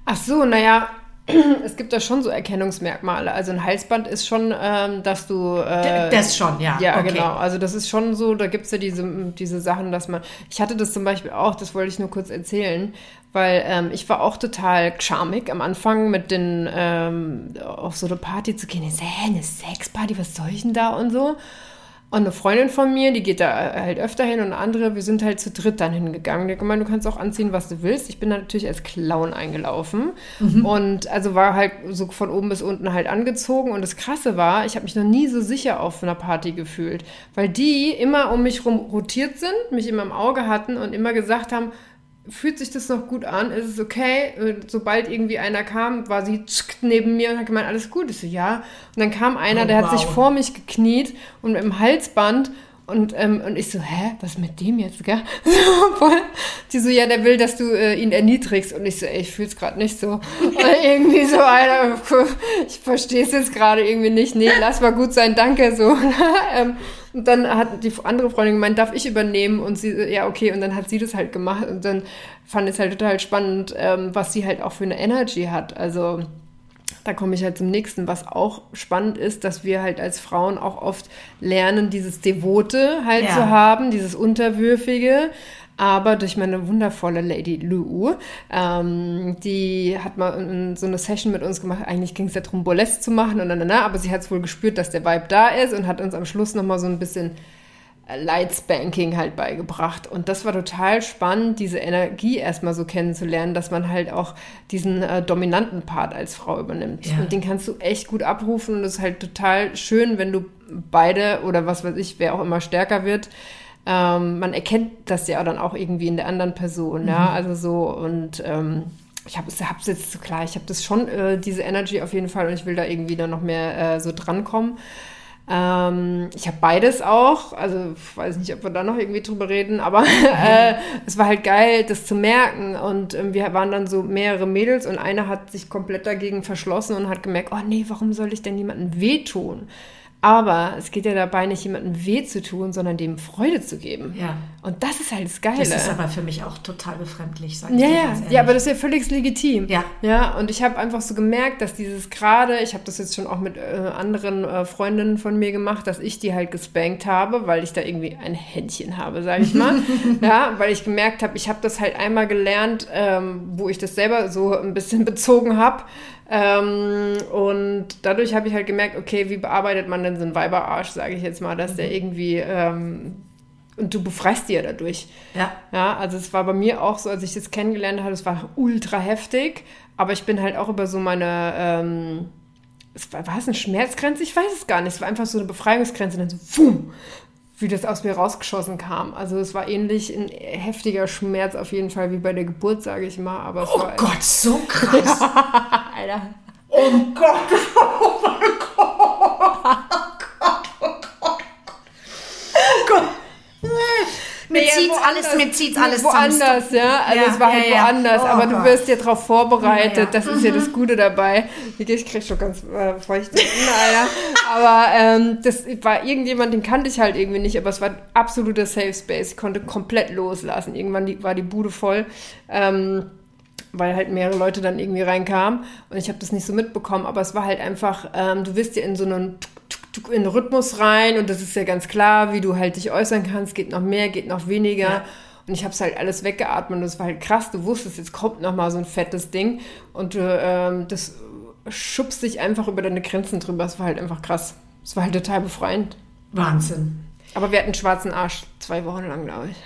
Ach so, naja, es gibt da schon so Erkennungsmerkmale. Also ein Halsband ist schon, ähm, dass du. Äh, das schon, ja. Ja, okay. genau. Also das ist schon so, da gibt es ja diese, diese Sachen, dass man. Ich hatte das zum Beispiel auch, das wollte ich nur kurz erzählen, weil ähm, ich war auch total charmig am Anfang mit den ähm, auf so eine Party zu gehen. Ich so, hä, eine Sexparty, was soll ich denn da und so? Und eine Freundin von mir, die geht da halt öfter hin und eine andere, wir sind halt zu dritt dann hingegangen. Die hat gemeint, du kannst auch anziehen, was du willst. Ich bin da natürlich als Clown eingelaufen und also war halt so von oben bis unten halt angezogen. Und das Krasse war, ich habe mich noch nie so sicher auf einer Party gefühlt, weil die immer um mich rum rotiert sind, mich immer im Auge hatten und immer gesagt haben, fühlt sich das noch gut an? Ist es okay? Äh, Sobald irgendwie einer kam, war sie neben mir und hat gemeint, alles gut. Ich so, ja. Und dann kam einer, Oh, der hat wow. sich vor mich gekniet und dem Halsband Und, ähm, und ich so, hä, was mit dem jetzt, gell? die so, ja, der will, dass du äh, ihn erniedrigst. Und ich so, ey, ich fühl's gerade nicht so. Und irgendwie so, Alter, ich verstehe es jetzt gerade irgendwie nicht. Nee, lass mal gut sein, danke, so. ähm, und dann hat die andere Freundin gemeint, darf ich übernehmen? Und sie, ja, okay. Und dann hat sie das halt gemacht. Und dann fand ich es halt total spannend, ähm, was sie halt auch für eine Energy hat. Also, da komme ich halt zum nächsten, was auch spannend ist, dass wir halt als Frauen auch oft lernen, dieses Devote halt ja. zu haben, dieses Unterwürfige. Aber durch meine wundervolle Lady Lou, ähm, die hat mal so eine Session mit uns gemacht. Eigentlich ging es ja darum, Burlesque zu machen und dann, na, aber sie hat es wohl gespürt, dass der Vibe da ist und hat uns am Schluss nochmal so ein bisschen Lightspanking halt beigebracht. Und das war total spannend, diese Energie erstmal so kennenzulernen, dass man halt auch diesen äh, dominanten Part als Frau übernimmt. Ja. Und den kannst du echt gut abrufen und es ist halt total schön, wenn du beide oder was weiß ich, wer auch immer stärker wird, ähm, man erkennt das ja dann auch irgendwie in der anderen Person, mhm. ja, also so und ähm, ich habe es jetzt so klar, ich habe das schon, äh, diese Energy auf jeden Fall und ich will da irgendwie dann noch mehr äh, so drankommen. Ähm, ich habe beides auch, also ich weiß nicht, ob wir da noch irgendwie drüber reden, aber äh, es war halt geil, das zu merken. Und äh, wir waren dann so mehrere Mädels und eine hat sich komplett dagegen verschlossen und hat gemerkt, oh nee, warum soll ich denn jemandem wehtun? Aber es geht ja dabei nicht jemandem weh zu tun, sondern dem Freude zu geben. Ja. Und das ist halt das Geile. Das ist aber für mich auch total befremdlich, sage ich ja, ja. ja, aber das ist ja völlig legitim. Ja. Ja, und ich habe einfach so gemerkt, dass dieses gerade, ich habe das jetzt schon auch mit äh, anderen äh, Freundinnen von mir gemacht, dass ich die halt gespankt habe, weil ich da irgendwie ein Händchen habe, sage ich mal. ja, weil ich gemerkt habe, ich habe das halt einmal gelernt, ähm, wo ich das selber so ein bisschen bezogen habe. Ähm, und dadurch habe ich halt gemerkt, okay, wie bearbeitet man denn so einen Weiberarsch, sage ich jetzt mal, dass mhm. der irgendwie ähm, und du befreist die ja dadurch. Ja. Ja, also es war bei mir auch so, als ich das kennengelernt habe, es war ultra heftig, aber ich bin halt auch über so meine, ähm, es war, war es eine Schmerzgrenze? Ich weiß es gar nicht. Es war einfach so eine Befreiungsgrenze, und dann so, wumm, wie das aus mir rausgeschossen kam. Also es war ähnlich ein heftiger Schmerz auf jeden Fall wie bei der Geburt, sage ich mal. Aber es oh war Gott, so krass. Alter. Oh Gott, oh mein Gott. Mir ja, zieht's alles, mir zieht's alles Woanders, ja. Also ja, es war halt ja, woanders, oh, aber Gott. du wirst ja darauf vorbereitet. Das ist mhm. ja das Gute dabei. Ich krieg schon ganz äh, feuchte. Aber ähm, das war irgendjemand, den kannte ich halt irgendwie nicht, aber es war absoluter Safe Space. Ich konnte komplett loslassen. Irgendwann die, war die Bude voll. Ähm, weil halt mehrere Leute dann irgendwie reinkamen und ich habe das nicht so mitbekommen, aber es war halt einfach, ähm, du wirst ja in so einen in Rhythmus rein und das ist ja ganz klar, wie du halt dich äußern kannst, geht noch mehr, geht noch weniger. Ja. Und ich habe es halt alles weggeatmet und das war halt krass. Du wusstest, jetzt kommt noch mal so ein fettes Ding und ähm, das schubst dich einfach über deine Grenzen drüber. Das war halt einfach krass. Das war halt total befreiend. Wahnsinn. Aber wir hatten einen schwarzen Arsch zwei Wochen lang, glaube ich.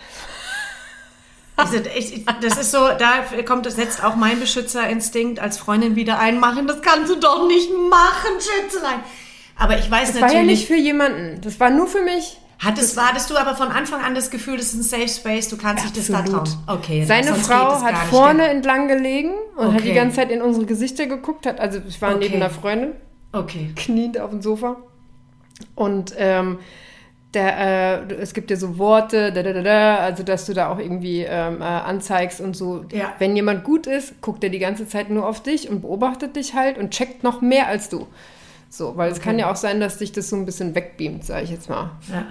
Das ist so, da kommt, das setzt auch mein Beschützerinstinkt als Freundin wieder ein. Machen, das kannst du doch nicht machen, Schützelein. Aber ich weiß das natürlich. Das war ja nicht für jemanden. Das war nur für mich. Hattest, hattest du aber von Anfang an das Gefühl, das ist ein Safe Space, du kannst dich das da trauen? Okay. Seine Frau hat vorne nicht. entlang gelegen und okay. hat die ganze Zeit in unsere Gesichter geguckt. Hat, also ich war okay. neben einer Freundin. Okay. Kniend auf dem Sofa. Und ähm, der, äh, es gibt ja so Worte, da, da, da, da, also dass du da auch irgendwie ähm, äh, anzeigst und so. Ja. Wenn jemand gut ist, guckt er die ganze Zeit nur auf dich und beobachtet dich halt und checkt noch mehr als du. So, weil okay. es kann ja auch sein, dass dich das so ein bisschen wegbeamt, sage ich jetzt mal. Ja.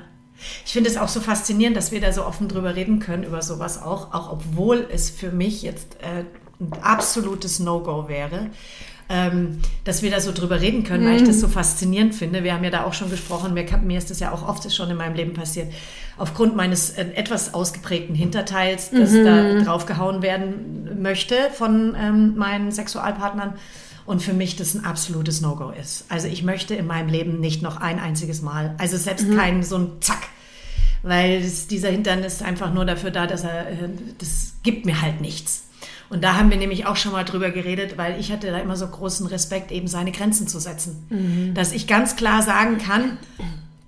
Ich finde es auch so faszinierend, dass wir da so offen drüber reden können, über sowas auch, auch obwohl es für mich jetzt äh, ein absolutes No-Go wäre ähm, dass wir da so drüber reden können, weil ich das so mhm. faszinierend finde. Wir haben ja da auch schon gesprochen, mir, mir ist das ja auch oft schon in meinem Leben passiert, aufgrund meines äh, etwas ausgeprägten Hinterteils, dass mhm. da draufgehauen werden möchte von ähm, meinen Sexualpartnern. Und für mich das ein absolutes No-Go ist. Also ich möchte in meinem Leben nicht noch ein einziges Mal, also selbst mhm. kein so ein Zack, weil das, dieser Hintern ist einfach nur dafür da, dass er, äh, das gibt mir halt nichts. Und da haben wir nämlich auch schon mal drüber geredet, weil ich hatte da immer so großen Respekt, eben seine Grenzen zu setzen. Mhm. Dass ich ganz klar sagen kann,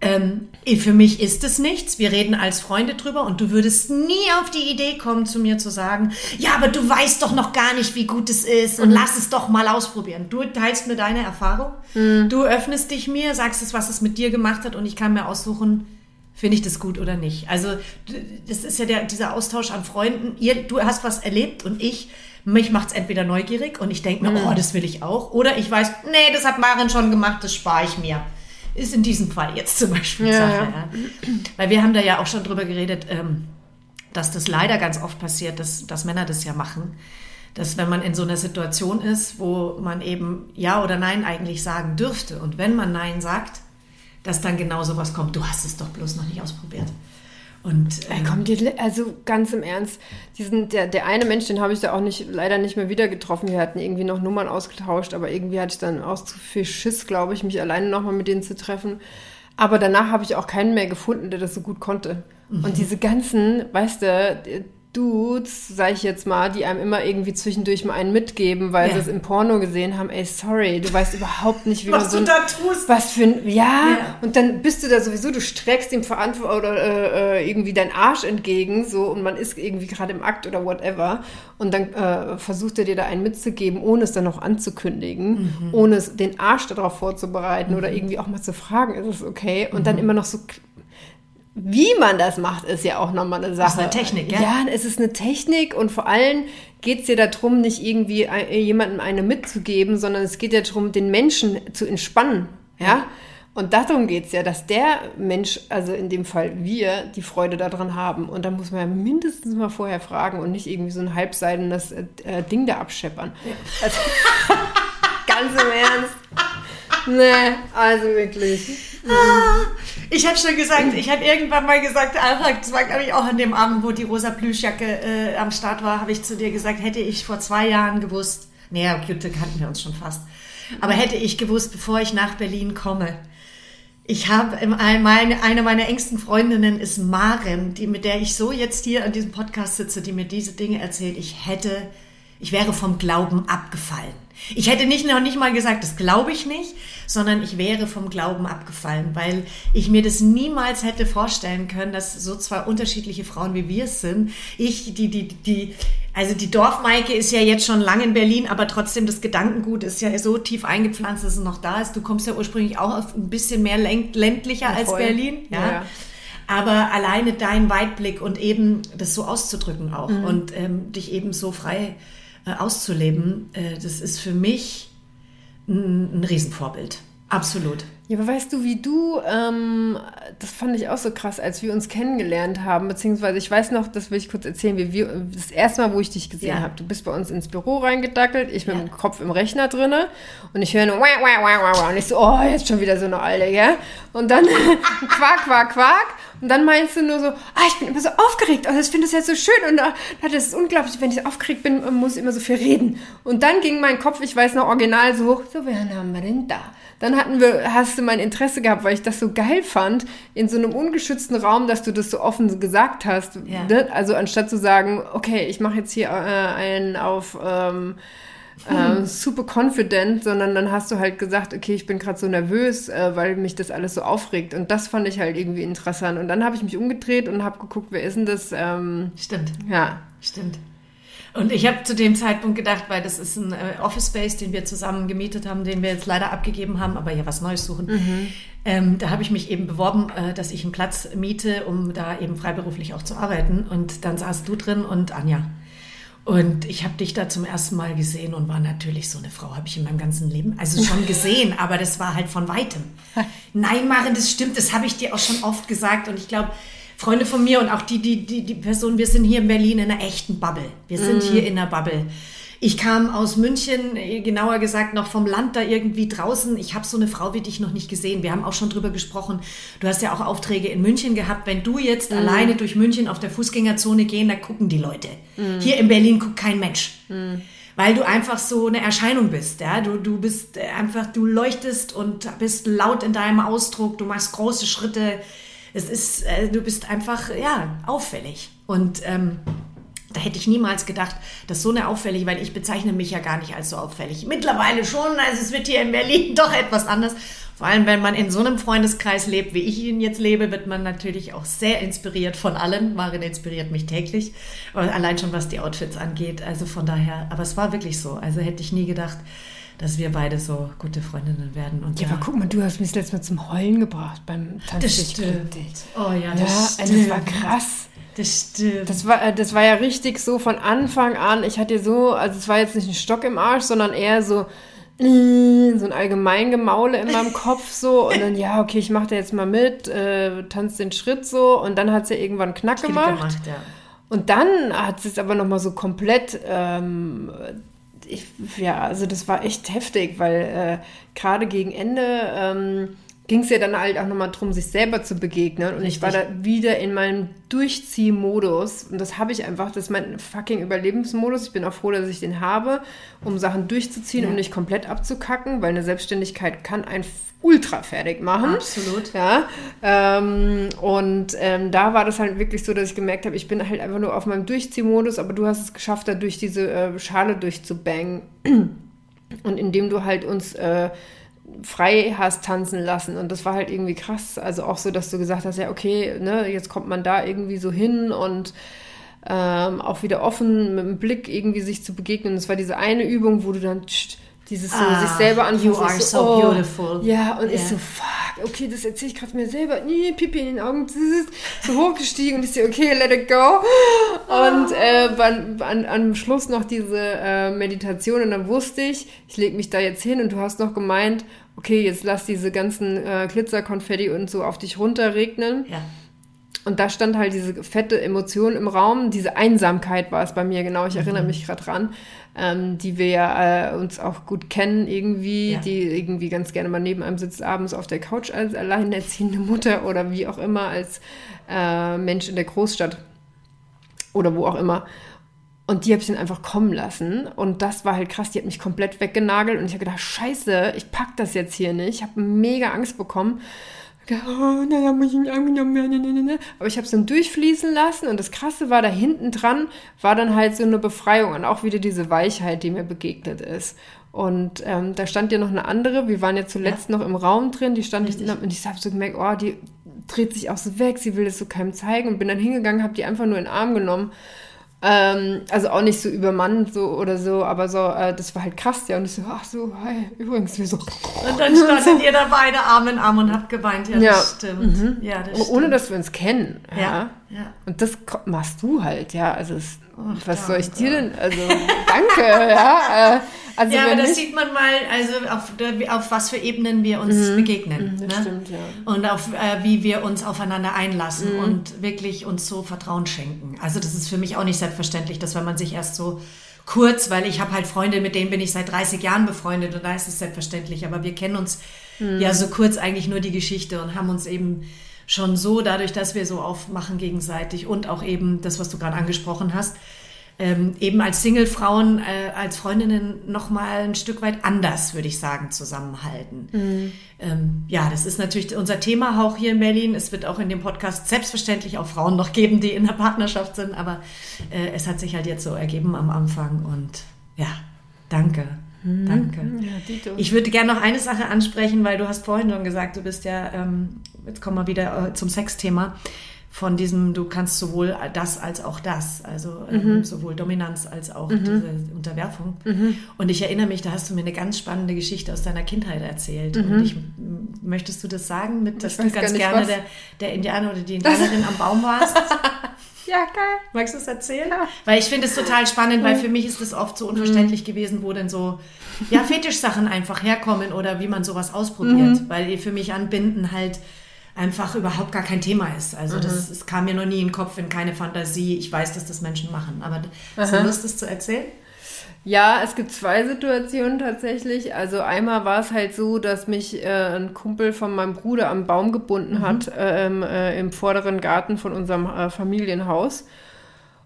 ähm, für mich ist es nichts. Wir reden als Freunde drüber und du würdest nie auf die Idee kommen, zu mir zu sagen, ja, aber du weißt doch noch gar nicht, wie gut es ist und mhm. lass es doch mal ausprobieren. Du teilst mir deine Erfahrung, mhm. du öffnest dich mir, sagst es, was es mit dir gemacht hat und ich kann mir aussuchen, Finde ich das gut oder nicht? Also, das ist ja der, dieser Austausch an Freunden. Ihr, du hast was erlebt und ich, mich macht's entweder neugierig und ich denke mir, Mhm. oh, das will ich auch. Oder ich weiß, nee, das hat Maren schon gemacht, das spare ich mir. Ist in diesem Fall jetzt zum Beispiel Ja, Sache. Ja. Weil wir haben da ja auch schon drüber geredet, ähm, dass das leider ganz oft passiert, dass, dass Männer das ja machen. Dass wenn man in so einer Situation ist, wo man eben Ja oder Nein eigentlich sagen dürfte und wenn man Nein sagt, dass dann genau sowas kommt, du hast es doch bloß noch nicht ausprobiert. Und ähm, komm, die, also ganz im Ernst, diesen, der, der eine Mensch, den habe ich da auch nicht, leider nicht mehr wieder getroffen. Wir hatten irgendwie noch Nummern ausgetauscht, aber irgendwie hatte ich dann auch zu viel Schiss, glaube ich, mich alleine nochmal mit denen zu treffen. Aber danach habe ich auch keinen mehr gefunden, der das so gut konnte. Und diese ganzen, weißt du, Dudes, sag ich jetzt mal, die einem immer irgendwie zwischendurch mal einen mitgeben, weil Ja. sie es im Porno gesehen haben, ey, sorry, du weißt überhaupt nicht, wie was man so du ein, da tust. was für ein, ja, Ja. und dann bist du da sowieso, du streckst ihm Verantwortung oder äh, äh, irgendwie deinen Arsch entgegen, so, und man ist irgendwie gerade im Akt oder whatever, und dann äh, versucht er dir da einen mitzugeben, ohne es dann noch anzukündigen, Mhm. ohne es, den Arsch darauf vorzubereiten oder irgendwie auch mal zu fragen, ist es okay, und Mhm. dann immer noch so, wie man das macht, ist ja auch nochmal eine Sache. ist eine Technik, ja? Ja, es ist eine Technik und vor allem geht es dir darum, nicht irgendwie ein- jemandem eine mitzugeben, sondern es geht ja darum, den Menschen zu entspannen. Ja. Und darum geht es ja, dass der Mensch, also in dem Fall wir, die Freude daran haben. Und da muss man ja mindestens mal vorher fragen und nicht irgendwie so ein halbseidenes äh, äh, Ding da abscheppern. Also, ganz im Ernst. Nee, also wirklich. Ich habe schon gesagt, ich habe irgendwann mal gesagt, Alter, das war glaube ich auch an dem Abend, wo die rosa Plüschjacke äh, am Start war, habe ich zu dir gesagt, hätte ich vor zwei Jahren gewusst, naja, gut, da kannten wir uns schon fast, aber hätte ich gewusst, bevor ich nach Berlin komme, ich habe eine meiner engsten Freundinnen ist Maren, die, mit der ich so jetzt hier an diesem Podcast sitze, die mir diese Dinge erzählt. Ich hätte, ich wäre vom Glauben abgefallen. Ich hätte nicht noch nicht mal gesagt, das glaube ich nicht, sondern ich wäre vom Glauben abgefallen, weil ich mir das niemals hätte vorstellen können, dass so zwei unterschiedliche Frauen wie wir es sind. Ich, die, die, die, also die Dorfmaike ist ja jetzt schon lange in Berlin, aber trotzdem das Gedankengut ist ja so tief eingepflanzt, dass es noch da ist. Du kommst ja ursprünglich auch auf ein bisschen mehr länd- ländlicher als voll. Berlin. Ja. Ja, ja. Aber alleine dein Weitblick und eben das so auszudrücken auch und ähm, dich eben so frei äh, auszuleben, äh, das ist für mich ein, ein Riesenvorbild. Absolut. Ja, aber weißt du, wie du, ähm, das fand ich auch so krass, als wir uns kennengelernt haben, beziehungsweise ich weiß noch, das will ich kurz erzählen, wie wir, das erste Mal, wo ich dich gesehen Ja. habe, du bist bei uns ins Büro reingedackelt, ich mit Ja. dem Kopf im Rechner drinne und ich höre nur wah, wah, wah, wah, wah, und ich so, oh, jetzt schon wieder so eine Alte, ja? Und dann quack, quack, quack und dann meinst du nur so, ah, ich bin immer so aufgeregt, also ich finde das jetzt so schön und ah, das ist unglaublich, wenn ich aufgeregt bin, muss ich immer so viel reden. Und dann ging mein Kopf, ich weiß noch original so hoch, so, wen haben wir denn da? Dann hatten wir, hast du mein Interesse gehabt, weil ich das so geil fand, in so einem ungeschützten Raum, dass du das so offen gesagt hast. Ja. Ne? Also anstatt zu sagen, okay, ich mache jetzt hier äh, einen auf ähm, ähm, super confident, sondern dann hast du halt gesagt, okay, ich bin gerade so nervös, äh, weil mich das alles so aufregt. Und das fand ich halt irgendwie interessant. Und dann habe ich mich umgedreht und habe geguckt, wer ist denn das? Ähm, Stimmt. ja, Stimmt. Und ich habe zu dem Zeitpunkt gedacht, weil das ist ein äh, Office Space, den wir zusammen gemietet haben, den wir jetzt leider abgegeben haben, aber ja was Neues suchen. Ähm, da habe ich mich eben beworben, äh, dass ich einen Platz miete, um da eben freiberuflich auch zu arbeiten. Und dann saß du drin und Anja. Und ich habe dich da zum ersten Mal gesehen und war natürlich so eine Frau, habe ich in meinem ganzen Leben, also schon gesehen, aber das war halt von weitem. Nein, Maren, das stimmt, das habe ich dir auch schon oft gesagt und ich glaube, Freunde von mir und auch die, die, die, die Person, wir sind hier in Berlin in einer echten Bubble. Wir sind hier in einer Bubble. Ich kam aus München, äh, genauer gesagt noch vom Land da irgendwie draußen. Ich habe so eine Frau wie dich noch nicht gesehen. Wir haben auch schon drüber gesprochen. Du hast ja auch Aufträge in München gehabt. Wenn du jetzt alleine durch München auf der Fußgängerzone gehen, da gucken die Leute. Hier in Berlin guckt kein Mensch. Weil du einfach so eine Erscheinung bist, ja. Du, du bist äh, einfach, du leuchtest und bist laut in deinem Ausdruck, du machst große Schritte. Es ist, äh, du bist einfach, ja, auffällig. Und ähm, da hätte ich niemals gedacht, dass so eine auffällig, weil ich bezeichne mich ja gar nicht als so auffällig. Mittlerweile schon, also es wird hier in Berlin doch etwas anders. Vor allem, wenn man in so einem Freundeskreis lebt, wie ich ihn jetzt lebe, wird man natürlich auch sehr inspiriert von allen. Marin inspiriert mich täglich, allein schon was die Outfits angeht. Also von daher, aber es war wirklich so. Also hätte ich nie gedacht, dass wir beide so gute Freundinnen werden. Und ja, aber guck mal, du hast mich letztes Mal zum Heulen gebracht beim Tanz. Das stimmt. Oh ja, das ja, stimmt. das war krass. Das stimmt. Das war, äh, das war ja richtig so von Anfang an. Ich hatte so, also es war jetzt nicht ein Stock im Arsch, sondern eher so, äh, so ein Allgemeingemaule in meinem Kopf so und dann, ja, okay, ich mache da jetzt mal mit, äh, tanzt den Schritt so und dann hat sie ja irgendwann Knack Klick gemacht. gemacht, ja. Und dann hat es aber nochmal so komplett, ähm, ich, ja, also das war echt heftig, weil äh, gerade gegen Ende ähm, ging es ja dann halt auch nochmal darum, sich selber zu begegnen. Und ich war da Richtig. wieder in meinem Durchziehmodus. Und das habe ich einfach, das ist mein fucking Überlebensmodus. Ich bin auch froh, dass ich den habe, um Sachen durchzuziehen Ja. und nicht komplett abzukacken, weil eine Selbstständigkeit kann einen ultra fertig machen. Absolut. Ja, ähm, und ähm, da war das halt wirklich so, dass ich gemerkt habe, ich bin halt einfach nur auf meinem Durchziehmodus, aber du hast es geschafft, da durch diese äh, Schale durchzubangen. Und indem du halt uns äh, frei hast tanzen lassen. Und das war halt irgendwie krass. Also auch so, dass du gesagt hast, ja, okay, ne, jetzt kommt man da irgendwie so hin und ähm, auch wieder offen mit dem Blick irgendwie sich zu begegnen. Das war diese eine Übung, wo du dann tsch, dieses so Ah, sich selber anfasst. you Ich are so oh, beautiful. Ja, und ich Ja. so, fuck, okay, das erzähle ich gerade mir selber. Nee, Pipi in den Augen, so hochgestiegen und ich so, okay, let it go. Und äh, an, an, am Schluss noch diese äh, Meditation und dann wusste ich, ich lege mich da jetzt hin und du hast noch gemeint, okay, jetzt lass diese ganzen äh, Glitzerkonfetti und so auf dich runterregnen. Ja. Und da stand halt diese fette Emotion im Raum, diese Einsamkeit war es bei mir, genau, ich erinnere mich gerade dran, ähm, die wir ja äh, uns auch gut kennen irgendwie, Ja. die irgendwie ganz gerne mal neben einem sitzt abends auf der Couch als alleinerziehende Mutter oder wie auch immer als äh, Mensch in der Großstadt oder wo auch immer. Und die habe ich dann einfach kommen lassen. Und das war halt krass. Die hat mich komplett weggenagelt. Und ich habe gedacht, scheiße, ich pack das jetzt hier nicht. Ich habe mega Angst bekommen. Gedacht, Oh, na, da muss ich nicht angenommen werden. Aber ich habe es dann durchfließen lassen. Und das Krasse war, da hinten dran war dann halt so eine Befreiung. Und auch wieder diese Weichheit, die mir begegnet ist. Und ähm, da stand ja noch eine andere. Wir waren ja zuletzt noch im Raum drin. Die stand Richtig. und ich habe so gemerkt, oh, die dreht sich auch so weg. Sie will das so keinem zeigen. Und bin dann hingegangen, habe die einfach nur in den Arm genommen. Ähm, also auch nicht so übermannt so oder so, aber so, äh, das war halt krass, ja. Und ich so, ach so, hi, übrigens, wir so. Und dann standet ihr da beide Arm in Arm und habt geweint. Ja, Ja. das stimmt. Ja, das Ohne stimmt. dass wir uns kennen. Ja. Ja, ja. Und das machst du halt, ja. Also, es, Ach, was soll ich danke. dir denn? Also, danke, ja. Äh, also, ja, aber das sieht man mal, also auf, auf was für Ebenen wir uns begegnen. das ne? stimmt, ja. Und auf äh, wie wir uns aufeinander einlassen Mhm. und wirklich uns so Vertrauen schenken. Also das ist für mich auch nicht selbstverständlich, dass wenn man sich erst so kurz, weil ich habe halt Freunde, mit denen bin ich seit 30 Jahren befreundet und da ist es selbstverständlich, aber wir kennen uns Mhm. ja so kurz eigentlich nur die Geschichte und haben uns eben schon so, dadurch, dass wir so aufmachen gegenseitig und auch eben das, was du gerade angesprochen hast, ähm, eben als Single-Frauen, äh, als Freundinnen nochmal ein Stück weit anders, würde ich sagen, zusammenhalten. Ähm, ja, das ist natürlich unser Thema auch hier in Berlin. Es wird auch in dem Podcast selbstverständlich auch Frauen noch geben, die in der Partnerschaft sind, aber äh, es hat sich halt jetzt so ergeben am Anfang und ja, danke. Danke. Ja. Ich würde gerne noch eine Sache ansprechen, weil du hast vorhin schon gesagt, du bist ja, ähm, jetzt kommen wir wieder äh, zum Sexthema, von diesem, du kannst sowohl das als auch das, also ähm, sowohl Dominanz als auch diese Unterwerfung. Und ich erinnere mich, da hast du mir eine ganz spannende Geschichte aus deiner Kindheit erzählt. Und ich, möchtest du das sagen, mit, dass du ganz gerne der, der Indianer oder die Indianerin am Baum warst? ja, geil. Magst du es erzählen? Weil ich finde es total spannend, weil für mich ist es oft so unverständlich gewesen, wo denn so ja, Fetischsachen einfach herkommen oder wie man sowas ausprobiert. Weil für mich Anbinden halt einfach überhaupt gar kein Thema ist. Also das, das kam mir noch nie in den Kopf, in keine Fantasie. Ich weiß, dass das Menschen machen. Aber hast du Lust, das zu erzählen? Ja, es gibt zwei Situationen tatsächlich. Also einmal war es halt so, dass mich äh, ein Kumpel von meinem Bruder am Baum gebunden hat ähm, äh, im vorderen Garten von unserem äh, Familienhaus.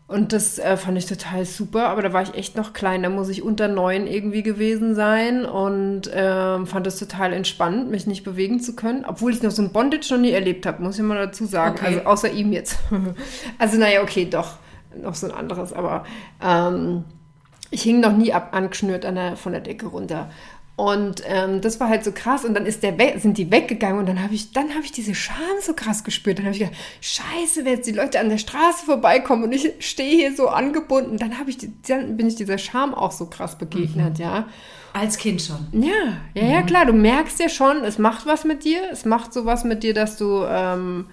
Und das äh, fand ich total super, aber da war ich echt noch klein, da muss ich unter neun irgendwie gewesen sein und ähm, fand es total entspannt, mich nicht bewegen zu können, obwohl ich noch so ein Bondage noch nie erlebt habe, muss ich mal dazu sagen. Okay. Also außer ihm jetzt. also naja, okay, doch, noch so ein anderes, aber ähm, ich hing noch nie ab angeschnürt an der, von der Decke runter. Und ähm, das war halt so krass. Und dann ist der weg, sind die weggegangen und dann habe ich, dann habe ich diese Scham so krass gespürt. Dann habe ich gedacht, Scheiße, wenn jetzt die Leute an der Straße vorbeikommen und ich stehe hier so angebunden, dann habe ich, dann bin ich dieser Scham auch so krass begegnet, mhm. ja. Als Kind schon. Ja, ja, mhm. ja, klar. Du merkst ja schon, es macht was mit dir. Es macht sowas mit dir, dass du ähm,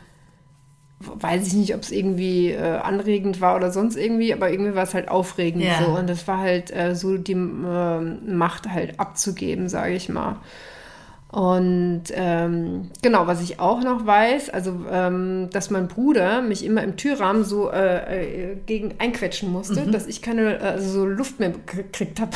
weiß ich nicht, ob es irgendwie äh, anregend war oder sonst irgendwie, aber irgendwie war es halt aufregend ja. so. Und das war halt äh, so die äh, Macht halt abzugeben, sage ich mal. Und ähm, genau, was ich auch noch weiß, also ähm, dass mein Bruder mich immer im Türrahmen so äh, äh, gegen einquetschen musste, mhm. dass ich keine also so Luft mehr gekriegt habe.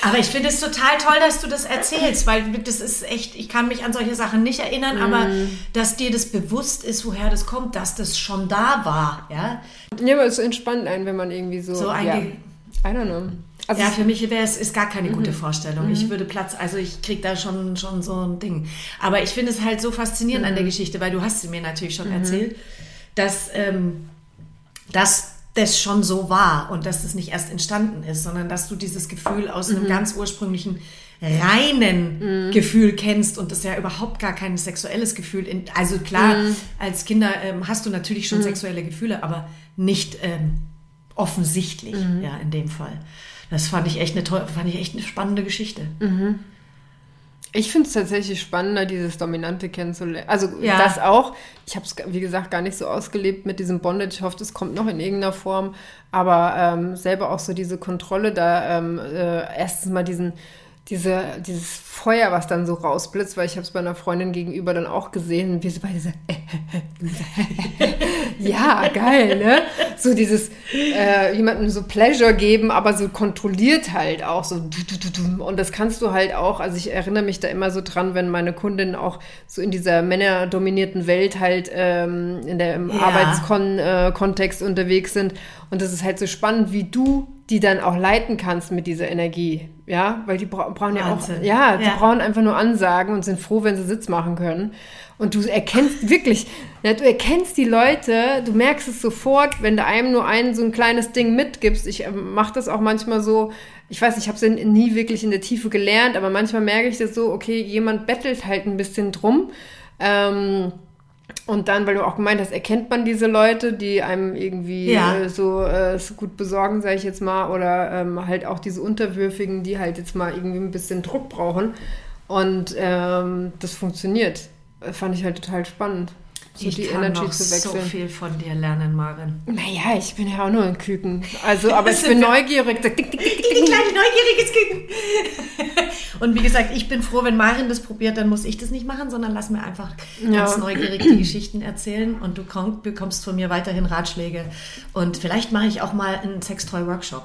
Aber ich finde es total toll, dass du das erzählst, weil das ist echt, ich kann mich an solche Sachen nicht erinnern, mm. aber mhm. dass dir das bewusst ist, woher das kommt, dass das schon da war, ja. Ja, aber es entspannt einen, wenn man irgendwie so. So ein ja, I don't know. Also ja, für mich wäre es ist gar keine gute mhm. Vorstellung. Ich mhm. würde Platz, also ich kriege da schon, schon so ein Ding. Aber ich finde es halt so faszinierend an der Geschichte, weil du hast sie mir natürlich schon erzählt, dass, ähm, dass das schon so war und dass das nicht erst entstanden ist, sondern dass du dieses Gefühl aus mhm. einem ganz ursprünglichen reinen mhm. Gefühl kennst und das ja überhaupt gar kein sexuelles Gefühl. In, also klar, mhm. als Kinder ähm, hast du natürlich schon mhm. sexuelle Gefühle, aber nicht ähm, offensichtlich, mhm. ja, in dem Fall. Das fand ich echt eine toll, fand ich echt eine spannende Geschichte. Ich finde es tatsächlich spannender, dieses Dominante kennenzulernen. Also ja. das auch. Ich habe es, wie gesagt, gar nicht so ausgelebt mit diesem Bondage. Ich hoffe, das kommt noch in irgendeiner Form. Aber ähm, selber auch so diese Kontrolle, da ähm, äh, erstens mal diesen diese, dieses Feuer, was dann so rausblitzt, weil ich habe es bei einer Freundin gegenüber dann auch gesehen, wie sie beide so, ja, geil, ne? So dieses äh, jemandem so Pleasure geben, aber so kontrolliert halt auch so und das kannst du halt auch, also ich erinnere mich da immer so dran, wenn meine Kundinnen auch so in dieser männerdominierten Welt halt ähm, in der im ja. Arbeitskontext äh, unterwegs sind und das ist halt so spannend, wie du die dann auch leiten kannst mit dieser Energie. Ja, weil die bra brauchen Wahnsinn. ja auch, ja, die ja. brauchen einfach nur Ansagen und sind froh, wenn sie Sitz machen können. Und du erkennst wirklich, ja, du erkennst die Leute, du merkst es sofort, wenn du einem nur ein so ein kleines Ding mitgibst. Ich äh, mache das auch manchmal so, ich weiß, ich habe es nie wirklich in der Tiefe gelernt, aber manchmal merke ich das so, okay, jemand bettelt halt ein bisschen drum. Ähm, und dann, weil du auch gemeint hast, erkennt man diese Leute, die einem irgendwie ja. äh, so, äh, so gut besorgen, sage ich jetzt mal, oder ähm, halt auch diese Unterwürfigen, die halt jetzt mal irgendwie ein bisschen Druck brauchen. Und ähm, das funktioniert. Fand ich halt total spannend so ich die kann Energy noch zu wechseln. so viel von dir lernen, Marvin. Naja, ich bin ja auch nur ein Küken. Also, aber ich bin neugierig. Die kleine neugieriges Küken. Und wie gesagt, ich bin froh, wenn Marin das probiert, dann muss ich das nicht machen, sondern lass mir einfach ja. ganz neugierig die Geschichten erzählen und du bekommst von mir weiterhin Ratschläge. Und vielleicht mache ich auch mal einen Sextoy-Workshop.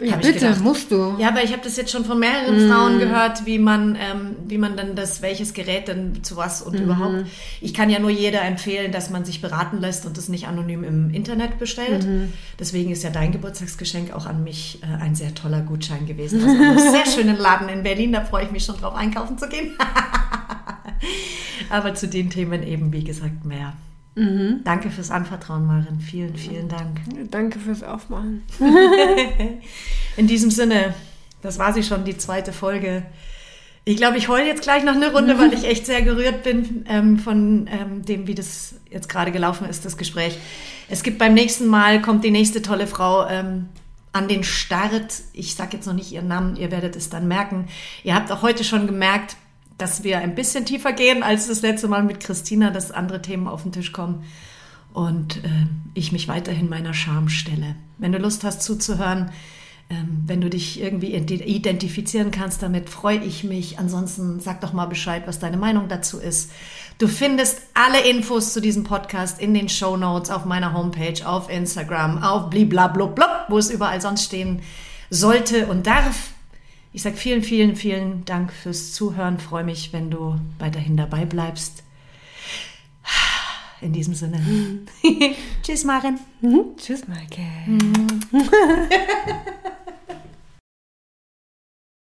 Ja, bitte, gedacht. musst du. Ja, aber ich habe das jetzt schon von mehreren mm. Frauen gehört, wie man, ähm, wie man dann das, welches Gerät denn zu was und mm. überhaupt. Ich kann ja nur jeder empfehlen, dass man sich beraten lässt und das nicht anonym im Internet bestellt. Mm. Deswegen ist ja dein Geburtstagsgeschenk auch an mich äh, ein sehr toller Gutschein gewesen. Also einen sehr schönen Laden in Berlin, da freue ich mich schon drauf, einkaufen zu gehen. aber zu den Themen eben, wie gesagt, mehr. Mhm. Danke fürs Anvertrauen, Marin. Vielen, vielen Dank. Danke fürs Aufmachen. In diesem Sinne, das war sie schon, die zweite Folge. Ich glaube, ich heule jetzt gleich noch eine Runde, weil ich echt sehr gerührt bin ähm, von ähm, dem, wie das jetzt gerade gelaufen ist, das Gespräch. Es gibt beim nächsten Mal, kommt die nächste tolle Frau ähm, an den Start. Ich sage jetzt noch nicht ihren Namen, ihr werdet es dann merken. Ihr habt auch heute schon gemerkt, dass wir ein bisschen tiefer gehen als das letzte Mal mit Christina, dass andere Themen auf den Tisch kommen und äh, ich mich weiterhin meiner Scham stelle. Wenn du Lust hast zuzuhören, ähm, wenn du dich irgendwie identifizieren kannst damit, freue ich mich. Ansonsten sag doch mal Bescheid, was deine Meinung dazu ist. Du findest alle Infos zu diesem Podcast in den Show Notes auf meiner Homepage, auf Instagram, auf bliblablub, wo es überall sonst stehen sollte und darf. Ich sage vielen, vielen, vielen Dank fürs Zuhören. Freue mich, wenn du weiterhin dabei bleibst. In diesem Sinne. Tschüss, Marin. Mhm. Tschüss, Maike. Mhm.